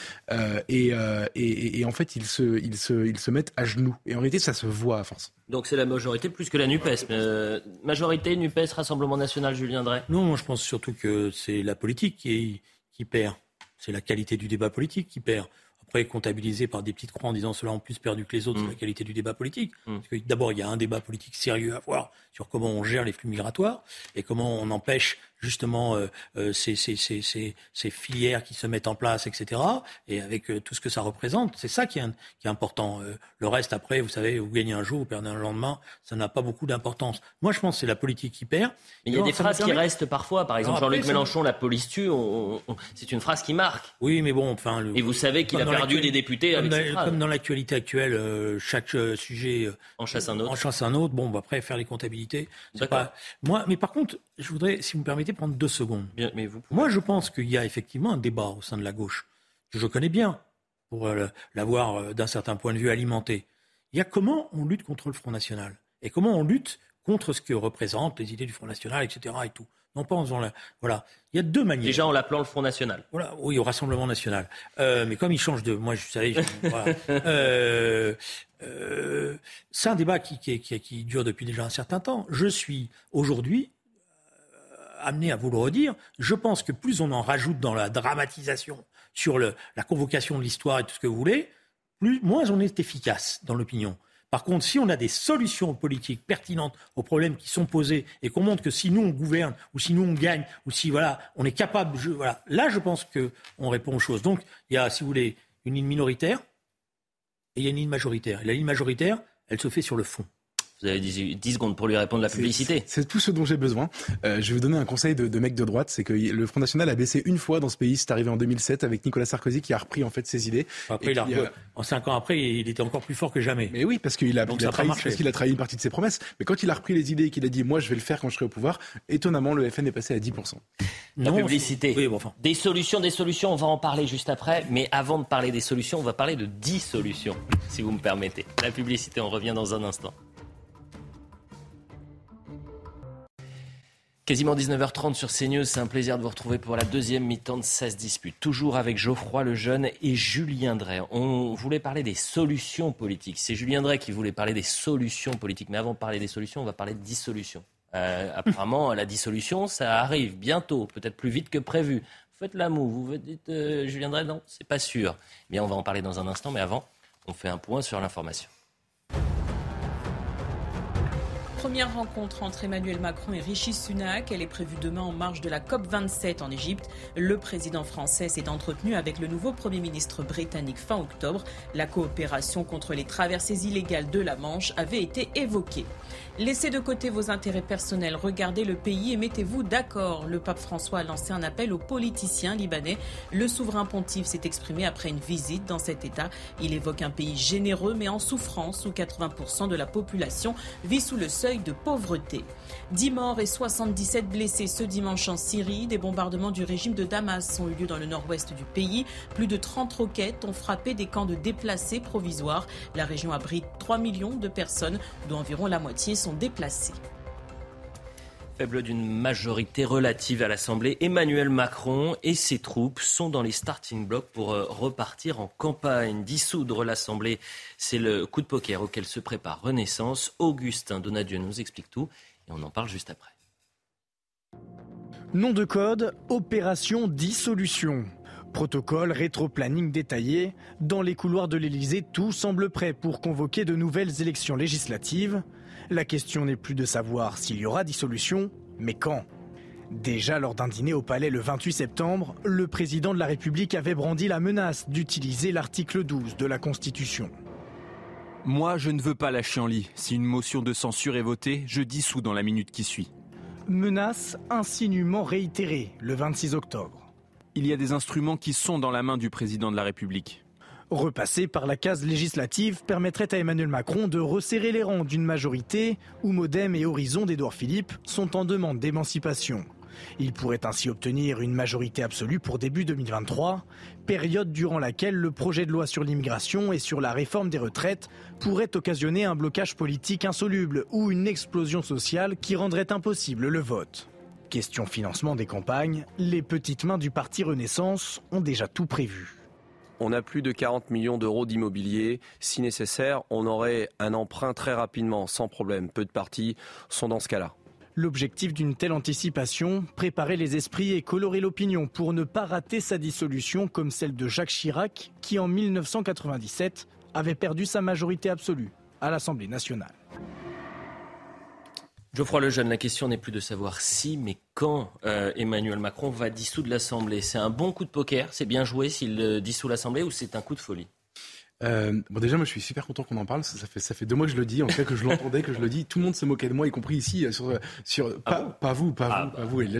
et, et, et, en fait, ils se, ils, se, ils se mettent à genoux. Et en réalité, ça se voit à force. Donc c'est la majorité plus que la NUPES. majorité, NUPES, Rassemblement National, Julien Drey Non, je pense surtout que c'est la politique qui, qui perd. C'est la qualité du débat politique qui perd. Après, comptabilisé par des petites croix en disant cela en plus perdu que les autres, c'est mm. la qualité du débat politique. Mm. D'abord, il y a un débat politique sérieux à voir sur comment on gère les flux migratoires et comment on empêche justement euh, euh, ces, ces, ces, ces, filières qui se mettent en place, etc. Et avec euh, tout ce que ça représente, c'est ça qui est, qui est important. le reste, après, vous savez, vous gagnez un jour, vous perdez un lendemain, ça n'a pas beaucoup d'importance. Moi, je pense que c'est la politique qui perd. il y a des phrases qui restent parfois. Par exemple, Jean-Luc Mélenchon, la police tue, c'est une phrase qui marque. Oui, mais bon, enfin... Et vous savez qu'il a perdu des députés comme avec dans, Comme dans l'actualité actuelle, chaque sujet... en chasse un autre. En chasse un autre. Bon, bah, après, faire les comptabilités, pas... Moi, mais par contre, je voudrais, si vous me permettez, prendre deux secondes. mais vous Moi, je pense qu'il y a effectivement un débat au sein de la gauche, que je connais bien, pour euh, l'avoir euh, d'un certain point de vue alimenté. Il y a comment on lutte contre le Front National et comment on lutte contre ce que représentent les idées du Front National, etc. et tout. Non pas en faisant la... Voilà. Il y a deux manières. Déjà en l'appelant le Front National. Voilà, oui, au Rassemblement National. Euh, mais comme il change de... Moi, je savais... c'est un débat qui, qui, qui, dure depuis déjà un certain temps. Je suis aujourd'hui amené à vous le redire, je pense que plus on en rajoute dans la dramatisation sur la convocation de l'histoire et tout ce que vous voulez, moins on est efficace dans l'opinion. Par contre, si on a des solutions politiques pertinentes aux problèmes qui sont posés et qu'on montre que si nous on gouverne ou si nous on gagne ou si voilà on est capable, là je pense que on répond aux choses. Donc il y a, si vous voulez, une ligne minoritaire et il y a une ligne majoritaire. Et la ligne majoritaire, elle se fait sur le fond. Vous avez 10, secondes pour lui répondre la publicité. C'est tout ce dont j'ai besoin. Euh, je vais vous donner un conseil de, de mec de droite, c'est que le Front National a baissé une fois dans ce pays. C'est arrivé en 2007 avec Nicolas Sarkozy qui a repris en fait ses idées. Après, il a, en cinq ans après, il était encore plus fort que jamais. Mais oui, parce qu'il a, il a, trahi, parce qu'il a trahi une partie de ses promesses. Mais quand il a repris les idées et qu'il a dit moi je vais le faire quand je serai au pouvoir, étonnamment le FN est passé à 10%. La publicité. Oui, bon, enfin. Des solutions, des solutions, on va en parler juste après. Mais avant de parler des solutions, on va parler de 10 solutions, si vous me permettez. La publicité, on revient dans un instant. Quasiment 19h30 sur CNews, c'est un plaisir de vous retrouver pour la deuxième mi-temps de 16 disputes. Toujours avec Geoffroy Lejeune et Julien Drey. On voulait parler des solutions politiques. C'est Julien Drey qui voulait parler des solutions politiques. Mais avant de parler des solutions, on va parler de dissolution. Euh, apparemment, la dissolution, ça arrive bientôt, peut-être plus vite que prévu. Faites la moue, vous dites euh, Julien Drey, non, c'est pas sûr. Bien, on va en parler dans un instant, mais avant, on fait un point sur l'information. Première rencontre entre Emmanuel Macron et Rishi Sunak. Elle est prévue demain en marge de la COP27 en Égypte. Le président français s'est entretenu avec le nouveau Premier ministre britannique fin octobre. La coopération contre les traversées illégales de la Manche avait été évoquée. Laissez de côté vos intérêts personnels, regardez le pays et mettez-vous d'accord. Le pape François a lancé un appel aux politiciens libanais. Le souverain pontife s'est exprimé après une visite dans cet État. Il évoque un pays généreux mais en souffrance où 80% de la population vit sous le seuil de pauvreté. 10 morts et 77 blessés ce dimanche en Syrie. Des bombardements du régime de Damas ont eu lieu dans le nord-ouest du pays. Plus de 30 roquettes ont frappé des camps de déplacés provisoires. La région abrite 3 millions de personnes, dont environ la moitié sont déplacés. Faible d'une majorité relative à l'Assemblée, Emmanuel Macron et ses troupes sont dans les starting blocks pour euh, repartir en campagne. Dissoudre l'Assemblée, c'est le coup de poker auquel se prépare Renaissance. Augustin Donadieu nous explique tout et on en parle juste après. Nom de code, opération dissolution. Protocole, rétro-planning détaillé. Dans les couloirs de l'Elysée, tout semble prêt pour convoquer de nouvelles élections législatives. La question n'est plus de savoir s'il y aura dissolution, mais quand. Déjà lors d'un dîner au Palais le 28 septembre, le président de la République avait brandi la menace d'utiliser l'article 12 de la Constitution. Moi, je ne veux pas lâcher en lit. Si une motion de censure est votée, je dissous dans la minute qui suit. Menace insinuement réitérée le 26 octobre. Il y a des instruments qui sont dans la main du président de la République. Repasser par la case législative permettrait à Emmanuel Macron de resserrer les rangs d'une majorité où Modem et Horizon d'Édouard Philippe sont en demande d'émancipation. Il pourrait ainsi obtenir une majorité absolue pour début 2023, période durant laquelle le projet de loi sur l'immigration et sur la réforme des retraites pourrait occasionner un blocage politique insoluble ou une explosion sociale qui rendrait impossible le vote. Question financement des campagnes, les petites mains du parti Renaissance ont déjà tout prévu on a plus de 40 millions d'euros d'immobilier. Si nécessaire, on aurait un emprunt très rapidement, sans problème. Peu de partis sont dans ce cas-là. L'objectif d'une telle anticipation, préparer les esprits et colorer l'opinion pour ne pas rater sa dissolution comme celle de Jacques Chirac, qui en 1997 avait perdu sa majorité absolue à l'Assemblée nationale. Geoffroy Lejeune, la question n'est plus de savoir si, mais quand euh, Emmanuel Macron va dissoudre l'Assemblée. C'est un bon coup de poker, c'est bien joué s'il euh, dissout l'Assemblée ou c'est un coup de folie? Euh, bon, déjà, moi, je suis super content qu'on en parle. Ça, fait, ça fait deux mois que je le dis, en fait, que je l'entendais, que je le dis. Tout le monde se moquait de moi, y compris ici, euh, sur, sur ah pas, vous, pas ah vous, pas vous, et là,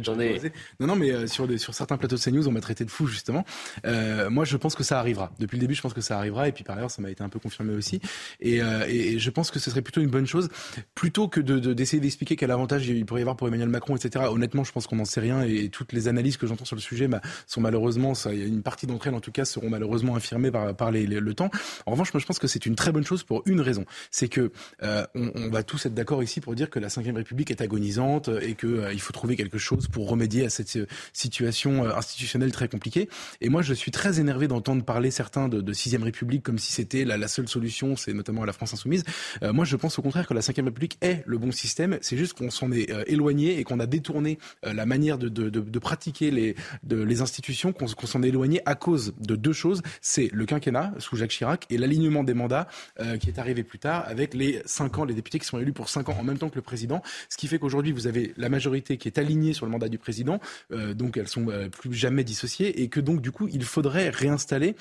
Non, non, mais euh, sur, sur certains plateaux de CNews, on m'a traité de fou, justement. Euh, moi, je pense que ça arrivera. Depuis le début, je pense que ça arrivera. Et puis, par ailleurs, ça m'a été un peu confirmé aussi. Et, et, je pense que ce serait plutôt une bonne chose, plutôt que d'essayer de, d'essayer d'expliquer quel avantage il pourrait y avoir pour Emmanuel Macron, etc. Honnêtement, je pense qu'on n'en sait rien. Et toutes les analyses que j'entends sur le sujet bah, sont malheureusement, ça, une partie d'entre elles, en tout cas, seront malheureusement infirmées par, par les, le temps. En revanche, moi, je pense que c'est une très bonne chose pour une raison. C'est que euh, on, va tous être d'accord ici pour dire que la Ve République est agonisante et qu'il euh, faut trouver quelque chose pour remédier à cette euh, situation institutionnelle très compliquée. Et moi, je suis très énervé d'entendre parler certains de, de Sixième République comme si c'était la, seule solution, c'est notamment à la France insoumise. moi, je pense au contraire que la Ve République est le bon système. C'est juste qu'on s'en est éloigné et qu'on a détourné la manière de, de, de, pratiquer les, les institutions, qu'on s'en est éloigné à cause de deux choses. C'est le quinquennat sous Jacques Chirac et l'alignement des mandat euh, qui est arrivé plus tard avec les cinq ans, les députés qui sont élus pour cinq ans en même temps que le président. Ce qui fait qu'aujourd'hui, vous avez la majorité qui est alignée sur le mandat du président, euh, donc elles sont euh, plus jamais dissociées, et que donc du coup, il faudrait réinstaller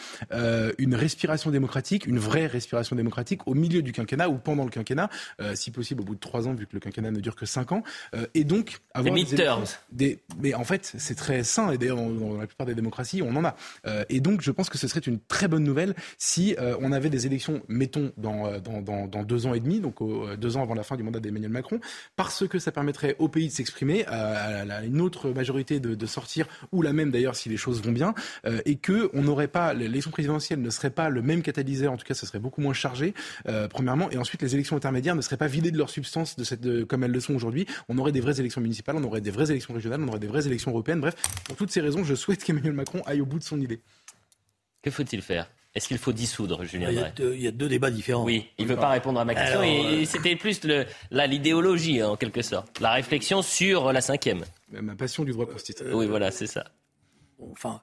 une respiration démocratique, une vraie respiration démocratique au milieu du quinquennat ou pendant le quinquennat, si possible au bout de trois ans, vu que le quinquennat ne dure que cinq ans, et donc avoir des midterms. Des, mais en fait, c'est très sain, et d'ailleurs dans, la plupart des démocraties, on en a. et donc, je pense que ce serait une très bonne nouvelle si on avait des élections mettons, euh, dans, dans, deux ans et demi, donc euh, deux ans avant la fin du mandat d'Emmanuel Macron, parce que ça permettrait au pays de s'exprimer, à, une autre majorité de, sortir, ou la même d'ailleurs si les choses vont bien, euh, et que on n'aurait pas, l'élection présidentielle ne serait pas le même catalyseur, en tout cas ça serait beaucoup moins chargé, premièrement, et ensuite les élections intermédiaires ne seraient pas vidées de leur substance comme elles le sont aujourd'hui. On aurait des vraies élections municipales, on aurait des vraies élections régionales, on aurait des vraies élections européennes. Bref, pour toutes ces raisons, je souhaite qu'Emmanuel Macron aille au bout de son idée. Que faut-il faire? Est-ce qu'il faut dissoudre, Julien il y, a deux, il y, a deux, débats différents. Oui, il ne veut pas répondre à ma question. et, euh, c'était plus l'idéologie, en quelque sorte. La réflexion sur la cinquième. Ma passion du droit constitutionnel. Oui, voilà, c'est ça. Enfin,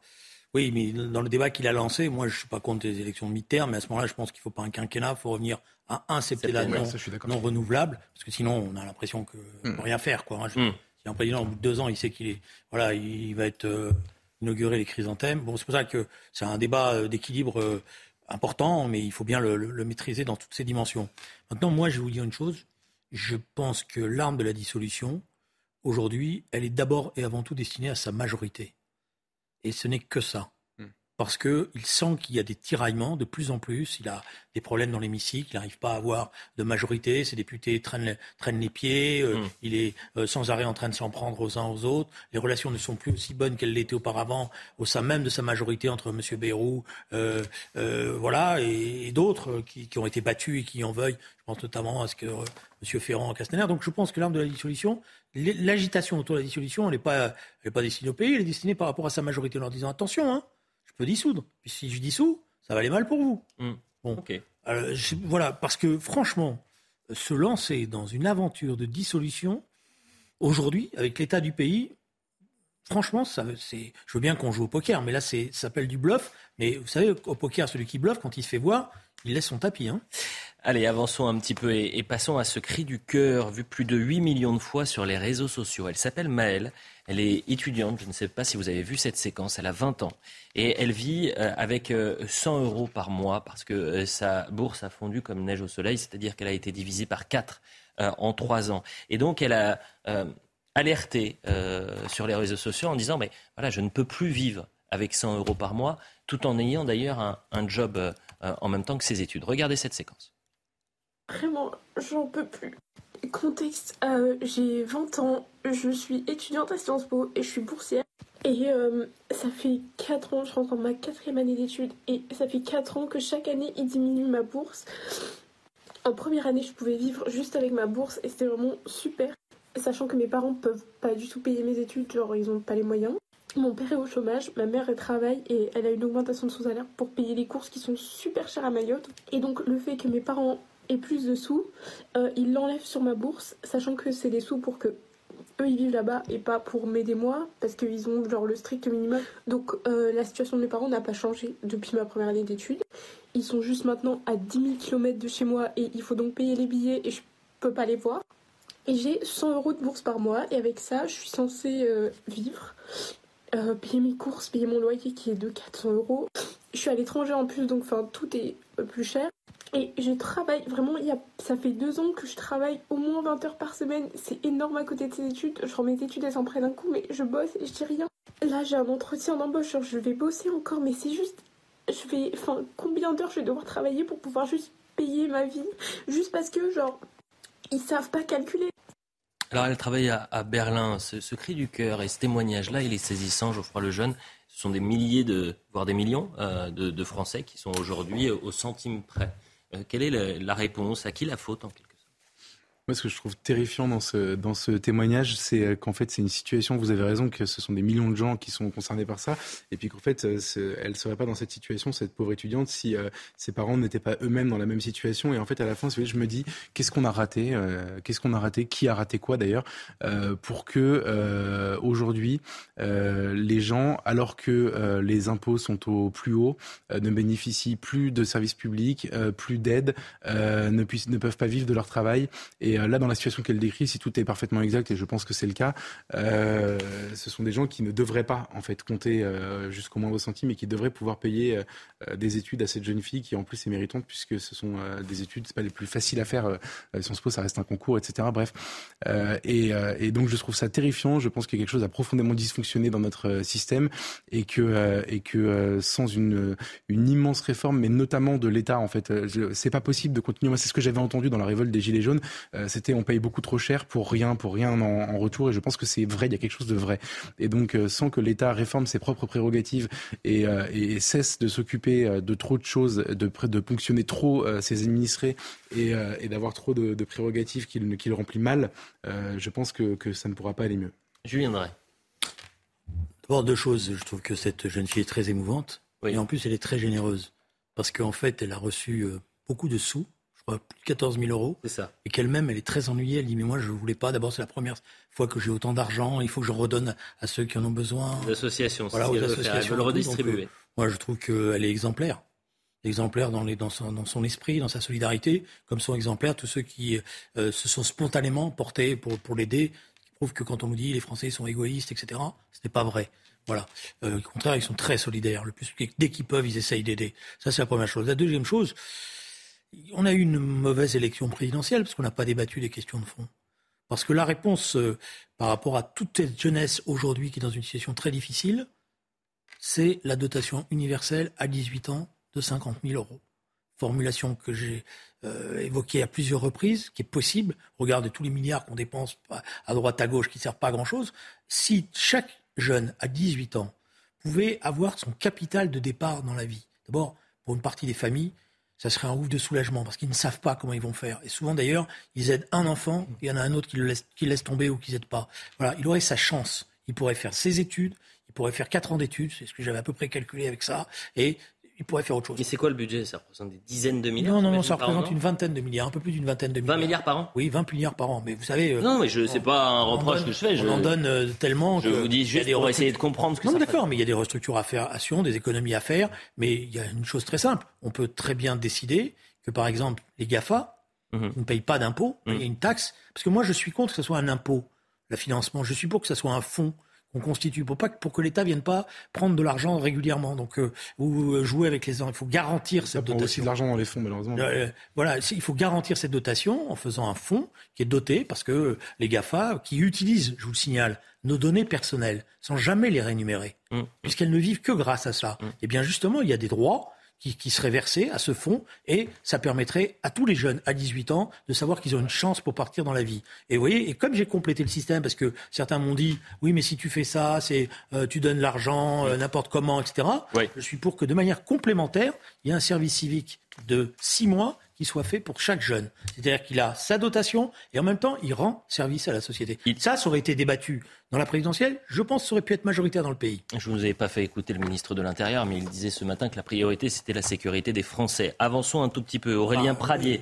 Oui, mais dans le débat qu'il a lancé, moi je ne suis pas contre les élections de mi-terme, mais à ce moment-là, je pense qu'il ne faut pas un quinquennat, il faut revenir à un septennat non, non, renouvelable, parce que sinon on a l'impression que ne peut rien faire. Quoi, hein. Hmm. Si un président, au bout de deux ans, il sait qu'il est, voilà, il va être euh, inauguré les chrysanthèmes. Bon, c'est pour ça que c'est un débat euh, d'équilibre euh, important, mais il faut bien le, le, maîtriser dans toutes ses dimensions. Maintenant, moi, je vais vous dire une chose. Je pense que l'arme de la dissolution, aujourd'hui, elle est d'abord et avant tout destinée à sa majorité. Et ce n'est que ça. Parce qu'il sent qu'il y a des tiraillements de plus en plus. Il a des problèmes dans l'hémicycle. Il n'arrive pas à avoir de majorité. Ses députés traînent, les pieds. Euh, hmm. Il est euh, sans arrêt en train de s'en prendre aux uns aux autres. Les relations ne sont plus aussi bonnes qu'elles l'étaient auparavant au sein même de sa majorité entre M. Bayrou euh, voilà, et, d'autres qui, ont été battus et qui en veuillent. Je pense notamment à ce que M. Ferrand Castaner. Donc je pense que l'arme de la dissolution, l'agitation autour de la dissolution, elle n'est pas, pas destinée au pays, elle est destinée par rapport à sa majorité en leur disant attention, hein, peux dissoudre. Puis si je dissous, ça va aller mal pour vous. Hmm. Bon. voilà, parce que franchement, se lancer dans une aventure de dissolution, aujourd'hui, avec l'état du pays, franchement, ça, c'est, je veux bien qu'on joue au poker, mais là, ça s'appelle du bluff. Mais vous savez, au poker, celui qui bluffe, quand il se fait voir, il laisse son tapis. Hein. Allez, avançons un petit peu et, passons à ce cri du cœur vu plus de 8 millions de fois sur les réseaux sociaux. Elle s'appelle Maëlle, elle est étudiante, je ne sais pas si vous avez vu cette séquence, elle a 20 ans et elle vit euh, avec 100 euh, euros par mois parce que euh, sa bourse a fondu comme neige au soleil, c'est-à-dire qu'elle a été divisée par 4 en 3 ans. Et donc elle a alerté sur les réseaux sociaux en disant mais voilà, je ne peux plus vivre avec 100 euros par mois, tout en ayant d'ailleurs un, un, job en même temps que ses études. Regardez cette séquence. Vraiment, j'en peux plus. Contexte, euh, j'ai 20 ans, je suis étudiante à Sciences Po et je suis boursière. Et euh, ça fait 4 ans, je rentre dans ma quatrième année d'études et ça fait 4 ans que chaque année il diminue ma bourse. En première année, je pouvais vivre juste avec ma bourse et c'était vraiment super. Sachant que mes parents peuvent pas du tout payer mes études, genre ils ont pas les moyens. Mon père est au chômage, ma mère elle travaille et elle a une augmentation de son salaire pour payer les courses qui sont super chères à Mayotte. Et donc le fait que mes parents et plus de sous, euh, ils l'enlèvent sur ma bourse, sachant que c'est des sous pour que eux ils vivent là-bas et pas pour m'aider moi parce qu'ils ont genre le strict minimum. Donc euh, la situation de mes parents n'a pas changé depuis ma première année d'études. Ils sont juste maintenant à 10 000 km de chez moi et il faut donc payer les billets et je peux pas les voir. Et j'ai 100 euros de bourse par mois et avec ça je suis censée euh, vivre, payer mes courses, payer mon loyer qui est de 400 euros. Je suis à l'étranger en plus donc enfin tout est plus cher. Et je travaille vraiment, y a, ça fait deux ans que je travaille au moins 20 heures par semaine. C'est énorme à côté de ces études. Genre mes études elles s'en prennent un coup, mais je bosse et je dis rien. Là j'ai un entretien d'embauche, je vais bosser encore, mais c'est juste, je vais, enfin combien d'heures je vais devoir travailler pour pouvoir juste payer ma vie, juste parce que genre ils savent pas calculer. Alors elle travaille à, Berlin. Ce, cri du cœur et ce témoignage-là, il est saisissant, Geoffroy Lejeune. Ce sont des milliers voire des millions euh, de, Français qui sont aujourd'hui au centime près. Euh, quelle est la réponse? À qui la faute en quelque moi, ce que je trouve terrifiant dans ce, dans ce témoignage, c'est euh, qu'en fait, c'est une situation, vous avez raison, que ce sont des millions de gens qui sont concernés par ça, et puis qu'en fait, euh, elle ne serait pas dans cette situation, cette pauvre étudiante, si euh, ses parents n'étaient pas eux-mêmes dans la même situation. Et en fait, à la fin, je me dis, qu'est-ce qu'on a raté Qu'est-ce qu'on a raté Qui a raté quoi, d'ailleurs Pour que, aujourd'hui, les gens, alors que les impôts sont au plus haut, ne bénéficient plus de services publics, plus d'aide, ne, ne peuvent pas vivre de leur travail. Et euh, là, dans la situation qu'elle décrit, si tout est parfaitement exact, et je pense que c'est le cas, euh, ce sont des gens qui ne devraient pas en fait compter euh, jusqu'au moindre centime et qui devraient pouvoir payer des études à cette jeune fille qui en plus est méritante puisque ce sont des études, c'est pas les plus faciles à faire. Sciences Po, ça reste un concours, etc. Bref, et, donc je trouve ça terrifiant. Je pense qu'il y a quelque chose à profondément dysfonctionner dans notre système et que sans une une immense réforme, mais notamment de l'État en fait, c'est pas possible de continuer. Moi, c'est ce que j'avais entendu dans la révolte des gilets jaunes. Euh, c'était on paye beaucoup trop cher pour rien, pour rien en, retour. Et je pense que c'est vrai, il y a quelque chose de vrai. Et donc, euh, sans que l'État réforme ses propres prérogatives et, euh, cesse de s'occuper de trop de choses, de, de ponctionner trop ses administrés et, d'avoir trop de, prérogatives qu'il remplit mal, je pense que, ça ne pourra pas aller mieux. Julien Drey. D'abord, deux choses. Je trouve que cette jeune fille est très émouvante. Et en plus, elle est très généreuse. Parce qu'en fait, elle a reçu beaucoup de sous plus de 14 000 euros. C'est ça. Et qu'elle-même, elle est très ennuyée. Elle dit, mais moi, je ne voulais pas. D'abord, c'est la première fois que j'ai autant d'argent. Il faut que je redonne à ceux qui en ont besoin. L'association, voilà, aux associations. le redistribuer. Euh, moi, je trouve qu'elle est exemplaire. Exemplaire dans, les, dans, son, dans, son, esprit, dans sa solidarité, comme sont exemplaires tous ceux qui euh, se sont spontanément portés pour, pour l'aider, qui prouvent que quand on nous dit les Français sont égoïstes, etc., ce n'est pas vrai. Voilà. Euh, au contraire, ils sont très solidaires. Le plus, dès qu'ils peuvent, ils essayent d'aider. Ça, c'est la première chose. La deuxième chose, on a eu une mauvaise élection présidentielle parce qu'on n'a pas débattu des questions de fond. Parce que la réponse euh, par rapport à toute cette jeunesse aujourd'hui qui est dans une situation très difficile, c'est la dotation universelle à 18 ans de 50 000 euros. Formulation que j'ai euh, évoquée à plusieurs reprises, qui est possible. Regardez tous les milliards qu'on dépense à droite à gauche qui ne servent pas à grand-chose. Si chaque jeune à 18 ans pouvait avoir son capital de départ dans la vie, d'abord, pour une partie des familles, ça serait un ouf de soulagement parce qu'ils ne savent pas comment ils vont faire. Et souvent d'ailleurs, ils aident un enfant, il y en a un autre qui le laisse, qui laisse tomber ou qui n'aide pas. Voilà, il aurait sa chance. Il pourrait faire ses études, il pourrait faire quatre ans d'études, c'est ce que j'avais à peu près calculé avec ça, et il pourrait faire autre chose. Et c'est quoi le budget? Ça représente des dizaines de milliards Non, non, non, ça représente une vingtaine de milliards, un peu plus d'une vingtaine de milliards. 20 milliards par an? Oui, 20 milliards par an. Mais vous savez. Euh, non, mais je sais pas un reproche que je fais. On en donne euh, tellement. Je vous dis juste pour essayer de comprendre ce que non, d'accord, mais il y a des restructurations, des économies à faire. Mais il y a une chose très simple. On peut très bien décider que, par exemple, les GAFA mhm. ne payent pas d'impôts, il y a une taxe. Parce que moi, je suis contre que ce soit un impôt, le financement. Je suis pour que ce soit un fonds qu'on constitue, pour, pas, pour que l'État vienne pas prendre de l'argent régulièrement. Donc, euh, vous euh, jouez avec les... Il faut garantir cette dotation. aussi de l'argent dans les fonds, malheureusement. Euh, voilà, il faut garantir cette dotation en faisant un fonds qui est doté, parce que les GAFA, qui utilisent, je vous le signale, nos données personnelles, sans jamais les rémunérer, mmh. puisqu'elles ne vivent que grâce à ça. Mmh. Et eh bien justement, il y a des droits qui, qui serait versé à ce fonds et ça permettrait à tous les jeunes à 18 ans de savoir qu'ils ont une chance pour partir dans la vie. Et vous voyez, et comme j'ai complété le système, parce que certains m'ont dit, oui, mais si tu fais ça, c'est euh, tu donnes l'argent euh, n'importe comment, etc. Je suis pour que de manière complémentaire, il y ait un service civique de six mois qui soit fait pour chaque jeune. C'est-à-dire qu'il a sa dotation et en même temps, il rend service à la société. Ça, ça aurait été débattu dans la présidentielle, je pense que ça aurait pu être majoritaire dans le pays. Je ne vous avais pas fait écouter le ministre de l'Intérieur, mais il disait ce matin que la priorité, c'était la sécurité des Français. Avançons un tout petit peu. Aurélien ah, Pradier.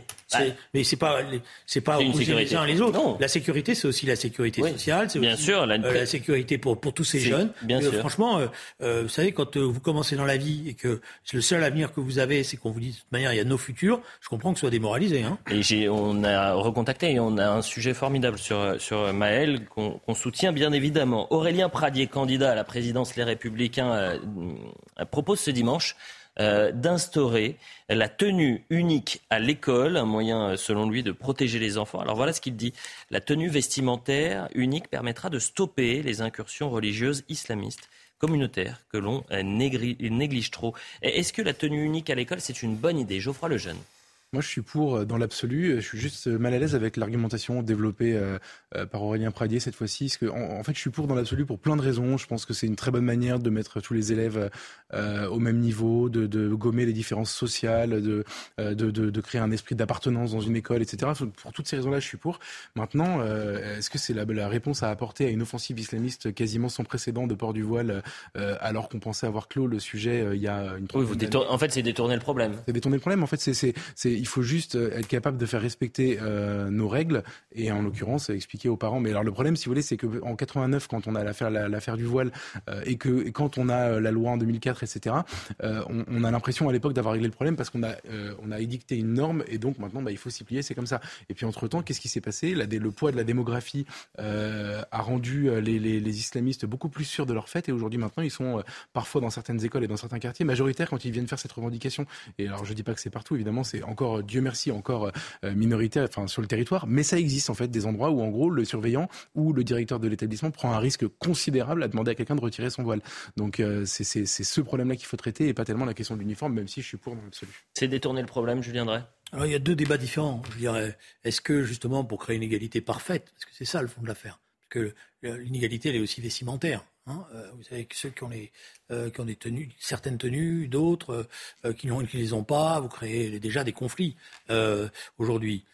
mais c'est pas, c'est pas opposer les uns les autres. Non. La sécurité, c'est aussi la sécurité sociale, c'est aussi sûr, la... Euh, la... sécurité pour, pour tous ces jeunes. Bien euh, sûr. Franchement, euh, vous savez, quand vous commencez dans la vie et que le seul avenir que vous avez, c'est qu'on vous dit de toute manière, il y a nos futurs, je comprends que ce soit démoralisé. Hein. Et on a recontacté et on a un sujet formidable sur, Maël qu'on soutient bien évidemment. Aurélien Pradier, candidat à la présidence Les Républicains, euh, propose ce dimanche euh, d'instaurer la tenue unique à l'école, un moyen euh, selon lui de protéger les enfants. Alors voilà ce qu'il dit. La tenue vestimentaire unique permettra de stopper les incursions religieuses islamistes communautaires que l'on néglige trop. Est-ce que la tenue unique à l'école, c'est une bonne idée? Geoffroy Lejeune. Moi, je suis pour euh, dans l'absolu. Je suis juste euh, mal à l'aise avec l'argumentation développée euh, par Aurélien Pradier cette fois-ci. En, fait, je suis pour dans l'absolu pour plein de raisons. Je pense que c'est une très bonne manière de mettre tous les élèves au même niveau, de, de, gommer les différences sociales, de, de, de créer un esprit d'appartenance dans une école, etc. Pour toutes ces raisons-là, je suis pour. Maintenant, est-ce que c'est la, la, réponse à apporter à une offensive islamiste quasiment sans précédent de port du voile, alors qu'on pensait avoir clos le sujet il y a une oui, vous En fait, c'est détourner le problème. C'est détourner le problème. En fait, c'est il faut juste euh, être capable de faire respecter euh, nos règles et en l'occurrence expliquer aux parents. Mais alors le problème, si vous voulez, c'est que en 89, quand on a l'affaire l'affaire du voile euh, et que quand on a la loi en 2004, etc., on, a l'impression à l'époque d'avoir réglé le problème parce qu'on a on a édicté une norme et donc maintenant bah, il faut s'y plier, c'est comme ça. Et puis entre temps, qu'est-ce qui s'est passé? Le poids de la démographie a rendu les, les, islamistes beaucoup plus sûrs de leur fait et aujourd'hui maintenant ils sont parfois dans certaines écoles et dans certains quartiers majoritaires quand ils viennent faire cette revendication. Et alors je dis pas que c'est partout, évidemment, c'est encore Dieu merci, encore euh, minoritaire enfin, sur le territoire, mais ça existe en fait des endroits où en gros le surveillant ou le directeur de l'établissement prend un risque considérable à demander à quelqu'un de retirer son voile. Donc euh, c'est ce problème-là qu'il faut traiter et pas tellement la question de l'uniforme, même si je suis pour dans l'absolu. C'est détourner le problème, je viendrai. Alors, il y a deux débats différents. Je dirais, est-ce que justement pour créer une égalité parfaite, parce que c'est ça le fond de l'affaire, que l'inégalité elle est aussi vestimentaire. Hein, euh, vous savez que ceux qui ont, euh, qui ont des tenues, certaines tenues, d'autres euh, qui ne les ont pas, vous créez déjà des conflits aujourd'hui.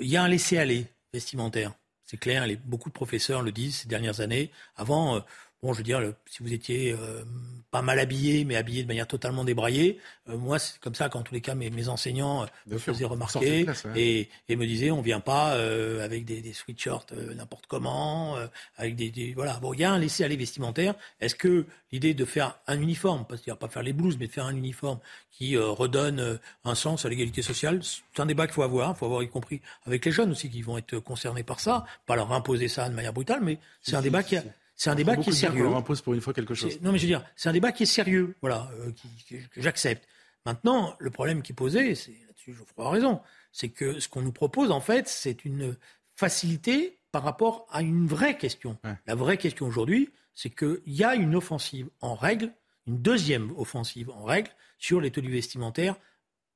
Il y a un laisser-aller vestimentaire. C'est clair, beaucoup de professeurs le disent ces dernières années. Avant, bon, je veux dire, si vous étiez euh, pas mal habillé, mais habillé de manière totalement débraillée, euh, moi, c'est comme ça qu'en tous les cas, mes, mes enseignants euh, me faisaient remarquer et, et, me disaient, on vient pas avec des, des sweatshirts n'importe comment, avec des, des, voilà. Bon, il y a un laisser-aller vestimentaire. Est-ce que l'idée de faire un uniforme, parce qu'il pas faire les blouses, mais de faire un uniforme qui redonne un sens à l'égalité sociale, c'est un débat qu'il faut avoir. Il faut avoir y compris avec les jeunes aussi qui vont être concernés par ça, pas leur imposer ça de manière brutale, mais c'est un débat qui a c'est un débat qui est sérieux. On impose pour une fois quelque chose. Non, mais je veux dire, c'est un débat qui est sérieux, voilà, euh, que j'accepte. Maintenant, le problème qui est posé, c'est là-dessus, Geoffroy a raison, c'est que ce qu'on nous propose, en fait, c'est une facilité par rapport à une vraie question. La vraie question aujourd'hui, c'est qu'il y a une offensive en règle, une deuxième offensive en règle sur les tenues vestimentaires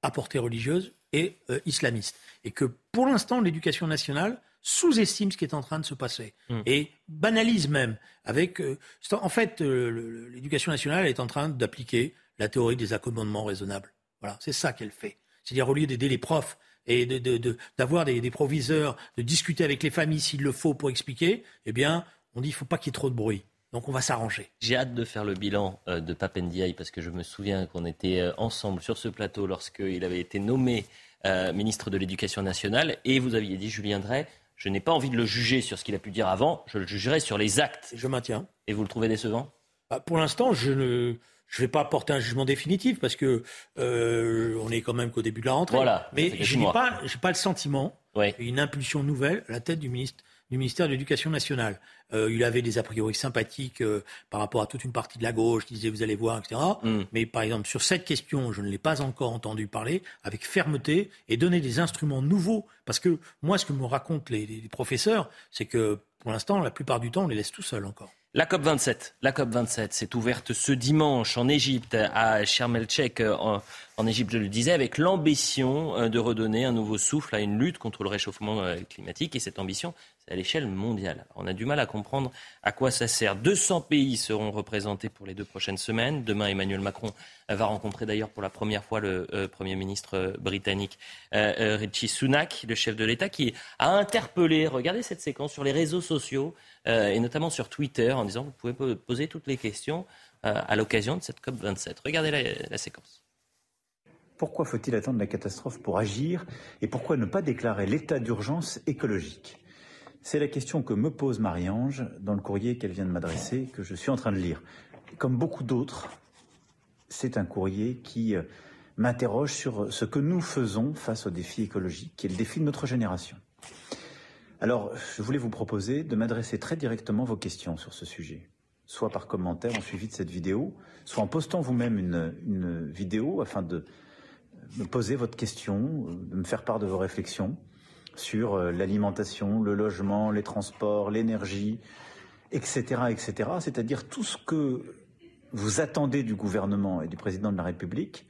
à portée religieuse et euh, islamiste. Et que pour l'instant, l'éducation nationale sous-estime ce qui est en train de se passer hmm. et banalise même. Avec, euh, en fait, euh, l'éducation nationale est en train d'appliquer la théorie des accommodements raisonnables. Voilà, c'est ça qu'elle fait. C'est-à-dire au lieu d'aider les profs et d'avoir de, des, proviseurs, de discuter avec les familles s'il le faut pour expliquer, eh bien, on dit qu'il ne faut pas qu'il y ait trop de bruit. Donc on va s'arranger. J'ai hâte de faire le bilan euh, de Papendiaï parce que je me souviens qu'on était ensemble sur ce plateau lorsqu'il avait été nommé ministre de l'Éducation nationale et vous aviez dit, Julien Drey, je n'ai pas envie de le juger sur ce qu'il a pu dire avant, je le jugerai sur les actes. Je maintiens. Et vous le trouvez décevant? Bah, Pour l'instant, je ne vais pas apporter un jugement définitif parce que euh, on est quand même qu'au début de la rentrée. Voilà, mais je n'ai pas, pas le sentiment une impulsion nouvelle à la tête du ministre du ministère de l'Éducation nationale. Euh, il avait des a priori sympathiques euh, par rapport à toute une partie de la gauche qui disait vous allez voir, etc. Mm. Mais par exemple, sur cette question, je ne l'ai pas encore entendu parler avec fermeté et donner des instruments nouveaux. Parce que moi, ce que me racontent les, les professeurs, c'est que pour l'instant, la plupart du temps, on les laisse tout seuls encore. La COP 27, la COP 27 s'est ouverte ce dimanche en Égypte, à Sharm el-Sheikh, euh, en, Égypte, je le disais, avec l'ambition de redonner un nouveau souffle à une lutte contre le réchauffement climatique. Et cette ambition, c'est à l'échelle mondiale. On a du mal à comprendre à quoi ça sert. 200 pays seront représentés pour les deux prochaines semaines. Demain, Emmanuel Macron va rencontrer d'ailleurs pour la première fois le Premier ministre britannique Richie Sunak, le chef de l'État, qui a interpellé, regardez cette séquence sur les réseaux sociaux, euh, et notamment sur Twitter, en disant vous pouvez poser toutes les questions euh, à l'occasion de cette COP27. Regardez la, séquence. Pourquoi faut-il attendre la catastrophe pour agir et pourquoi ne pas déclarer l'état d'urgence écologique? C'est la question que me pose Marie-Ange dans le courrier qu'elle vient de m'adresser, que je suis en train de lire. Comme beaucoup d'autres, c'est un courrier qui euh, m'interroge sur ce que nous faisons face au défi écologique, qui est le défi de notre génération. Alors, je voulais vous proposer de m'adresser très directement vos questions sur ce sujet, soit par commentaire en suivi de cette vidéo, soit en postant vous-même une, vidéo afin de me poser votre question, de me faire part de vos réflexions sur euh, l'alimentation, le logement, les transports, l'énergie, etc., etc. C'est-à-dire tout ce que vous attendez du gouvernement et du président de la République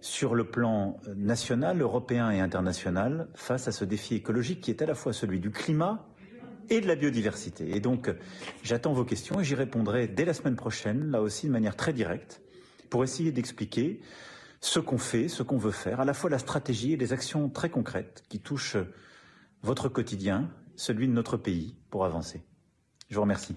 sur le plan national, européen et international face à ce défi écologique qui est à la fois celui du climat et de la biodiversité. Et donc, j'attends vos questions et j'y répondrai dès la semaine prochaine, là aussi de manière très directe, pour essayer d'expliquer ce qu'on fait, ce qu'on veut faire, à la fois la stratégie et les actions très concrètes qui touchent votre quotidien, celui de notre pays, pour avancer. Je vous remercie.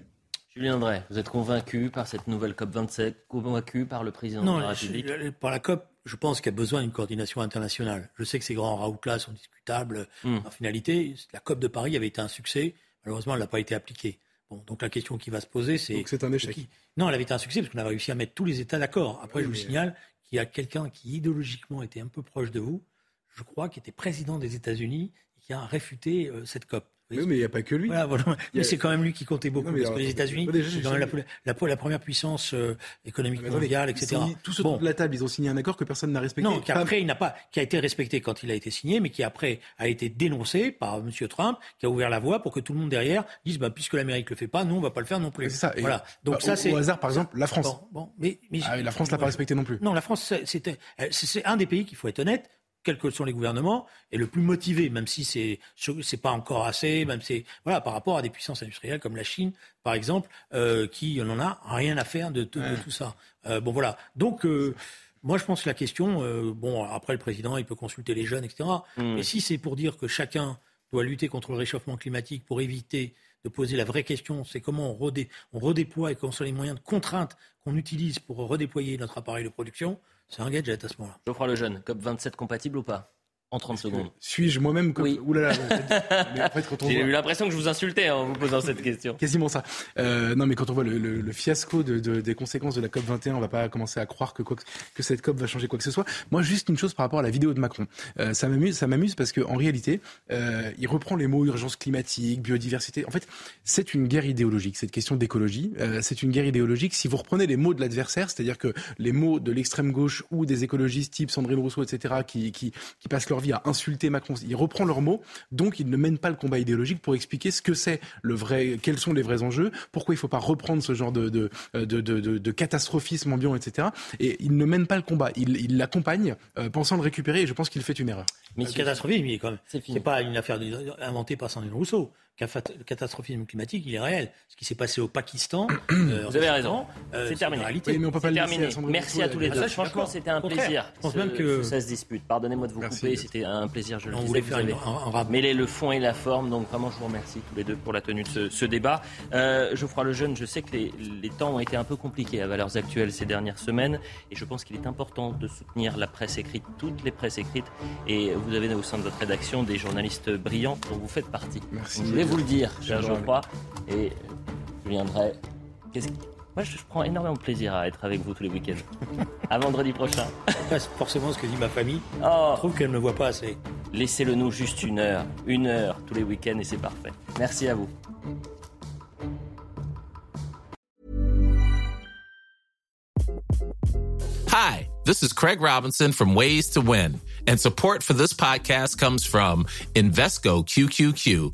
Julien Drey, vous êtes convaincu par cette nouvelle COP27, convaincu par le président de la République Non, Par la COP, je pense qu'il y a besoin d'une coordination internationale. Je sais que ces grands raouts-là sont discutables. Hmm. En finalité, la COP de Paris avait été un succès. Malheureusement, elle n'a pas été appliquée. Bon, donc la question qui va se poser, c'est. Donc c'est un échec. Non, elle avait été un succès parce qu'on a réussi à mettre tous les États d'accord. Après, je vous signale qu'il y a quelqu'un qui idéologiquement était un peu proche de vous, je crois, qui était président des États-Unis qui a réfuté euh, cette COP. Oui, mais il n'y a pas que lui. Mais c'est quand même lui qui comptait beaucoup. parce que les États-Unis, c'est quand même la, la, première puissance euh, économique mondiale, etc. Tous autour de la table, ils ont signé un accord que personne n'a respecté. Non, qui après, il n'a pas, qui a été respecté quand il a été signé, mais qui après a été dénoncé par M. Trump, qui a ouvert la voie pour que tout le monde derrière dise, bah, puisque l'Amérique le fait pas, nous on va pas le faire non plus. C'est ça. Voilà. Donc bah, ça, c'est au hasard, par exemple, la France. Bon, mais, mais ah, la France l'a pas respecté non plus. Non, la France, c'était, c'est un des pays qu'il faut être honnête quels que sont les gouvernements, est le plus motivé, même si c'est c'est pas encore assez, même c'est voilà par rapport à des puissances industrielles comme la Chine, par exemple, euh, qui n'en a rien à faire de, tout ça. Euh, bon voilà. Donc euh, moi, je pense que la question, bon, après le président, il peut consulter les jeunes, etc. Hmm. Mais si c'est pour dire que chacun doit lutter contre le réchauffement climatique pour éviter de poser la vraie question, c'est comment on, on redéploie et quels sont les moyens de contrainte qu'on utilise pour redéployer notre appareil de production, c'est un gadget à ce moment-là. Geoffroy Lejeune, COP27 compatible ou pas? En 30 secondes. Suis-je moi-même comme... Oui. Oulala, J'ai eu l'impression que je vous insultais en vous posant cette question. Quasiment ça. Euh, non, mais quand on voit le, fiasco de, des conséquences de la COP 21, on va pas commencer à croire que, quoi, que cette COP va changer quoi que ce soit. Moi, juste une chose par rapport à la vidéo de Macron. Euh, ça m'amuse, ça m'amuse parce qu'en réalité, euh, il reprend les mots urgence climatique, biodiversité. En fait, c'est une guerre idéologique. Cette question d'écologie, euh, c'est une guerre idéologique. Si vous reprenez les mots de l'adversaire, c'est-à-dire que les mots de l'extrême gauche ou des écologistes type Sandrine Rousseau, etc., qui, qui, qui passent leur vie à insulter Macron. Il reprend leurs mots, donc il ne mène pas le combat idéologique pour expliquer ce que c'est le vrai, quels sont les vrais enjeux, pourquoi il ne faut pas reprendre ce genre de, de, de, de, catastrophisme ambiant, etc. Et il ne mène pas le combat, il l'accompagne euh, pensant le récupérer et je pense qu'il fait une erreur. Mais le catastrophisme, c'est pas une affaire inventée par Sandrine Rousseau catastrophisme climatique, il est réel. Ce qui s'est passé au Pakistan. Euh, Vous avez raison. Euh, c'est terminé. mais on peut pas terminé. Merci à tous les deux. Franchement, c'était un plaisir. Je pense même que ça se dispute. Pardonnez-moi de vous couper. C'était un plaisir. Je le disais. Faire vous mêler le fond et la forme. Donc vraiment, je vous remercie tous les deux pour la tenue de ce, débat. Euh, Geoffroy Lejeune, je sais que les, les, temps ont été un peu compliqués à Valeurs Actuelles ces dernières semaines, et je pense qu'il est important de soutenir la presse écrite, toutes les presses écrites. Et vous avez au sein de votre rédaction des journalistes brillants dont vous faites partie. Merci vous le dire, cher Geoffroy, et je viendrai. Moi, je, prends énormément de plaisir à être avec vous tous les week-ends. à vendredi prochain. C'est forcément ce que dit ma famille. Oh. Je trouve qu'elle ne voit pas assez. Laissez-le nous juste une heure, une heure tous les week-ends et c'est parfait. Merci à vous. Hi, this is Craig Robinson from Ways to Win, and support for this podcast comes from Invesco QQQ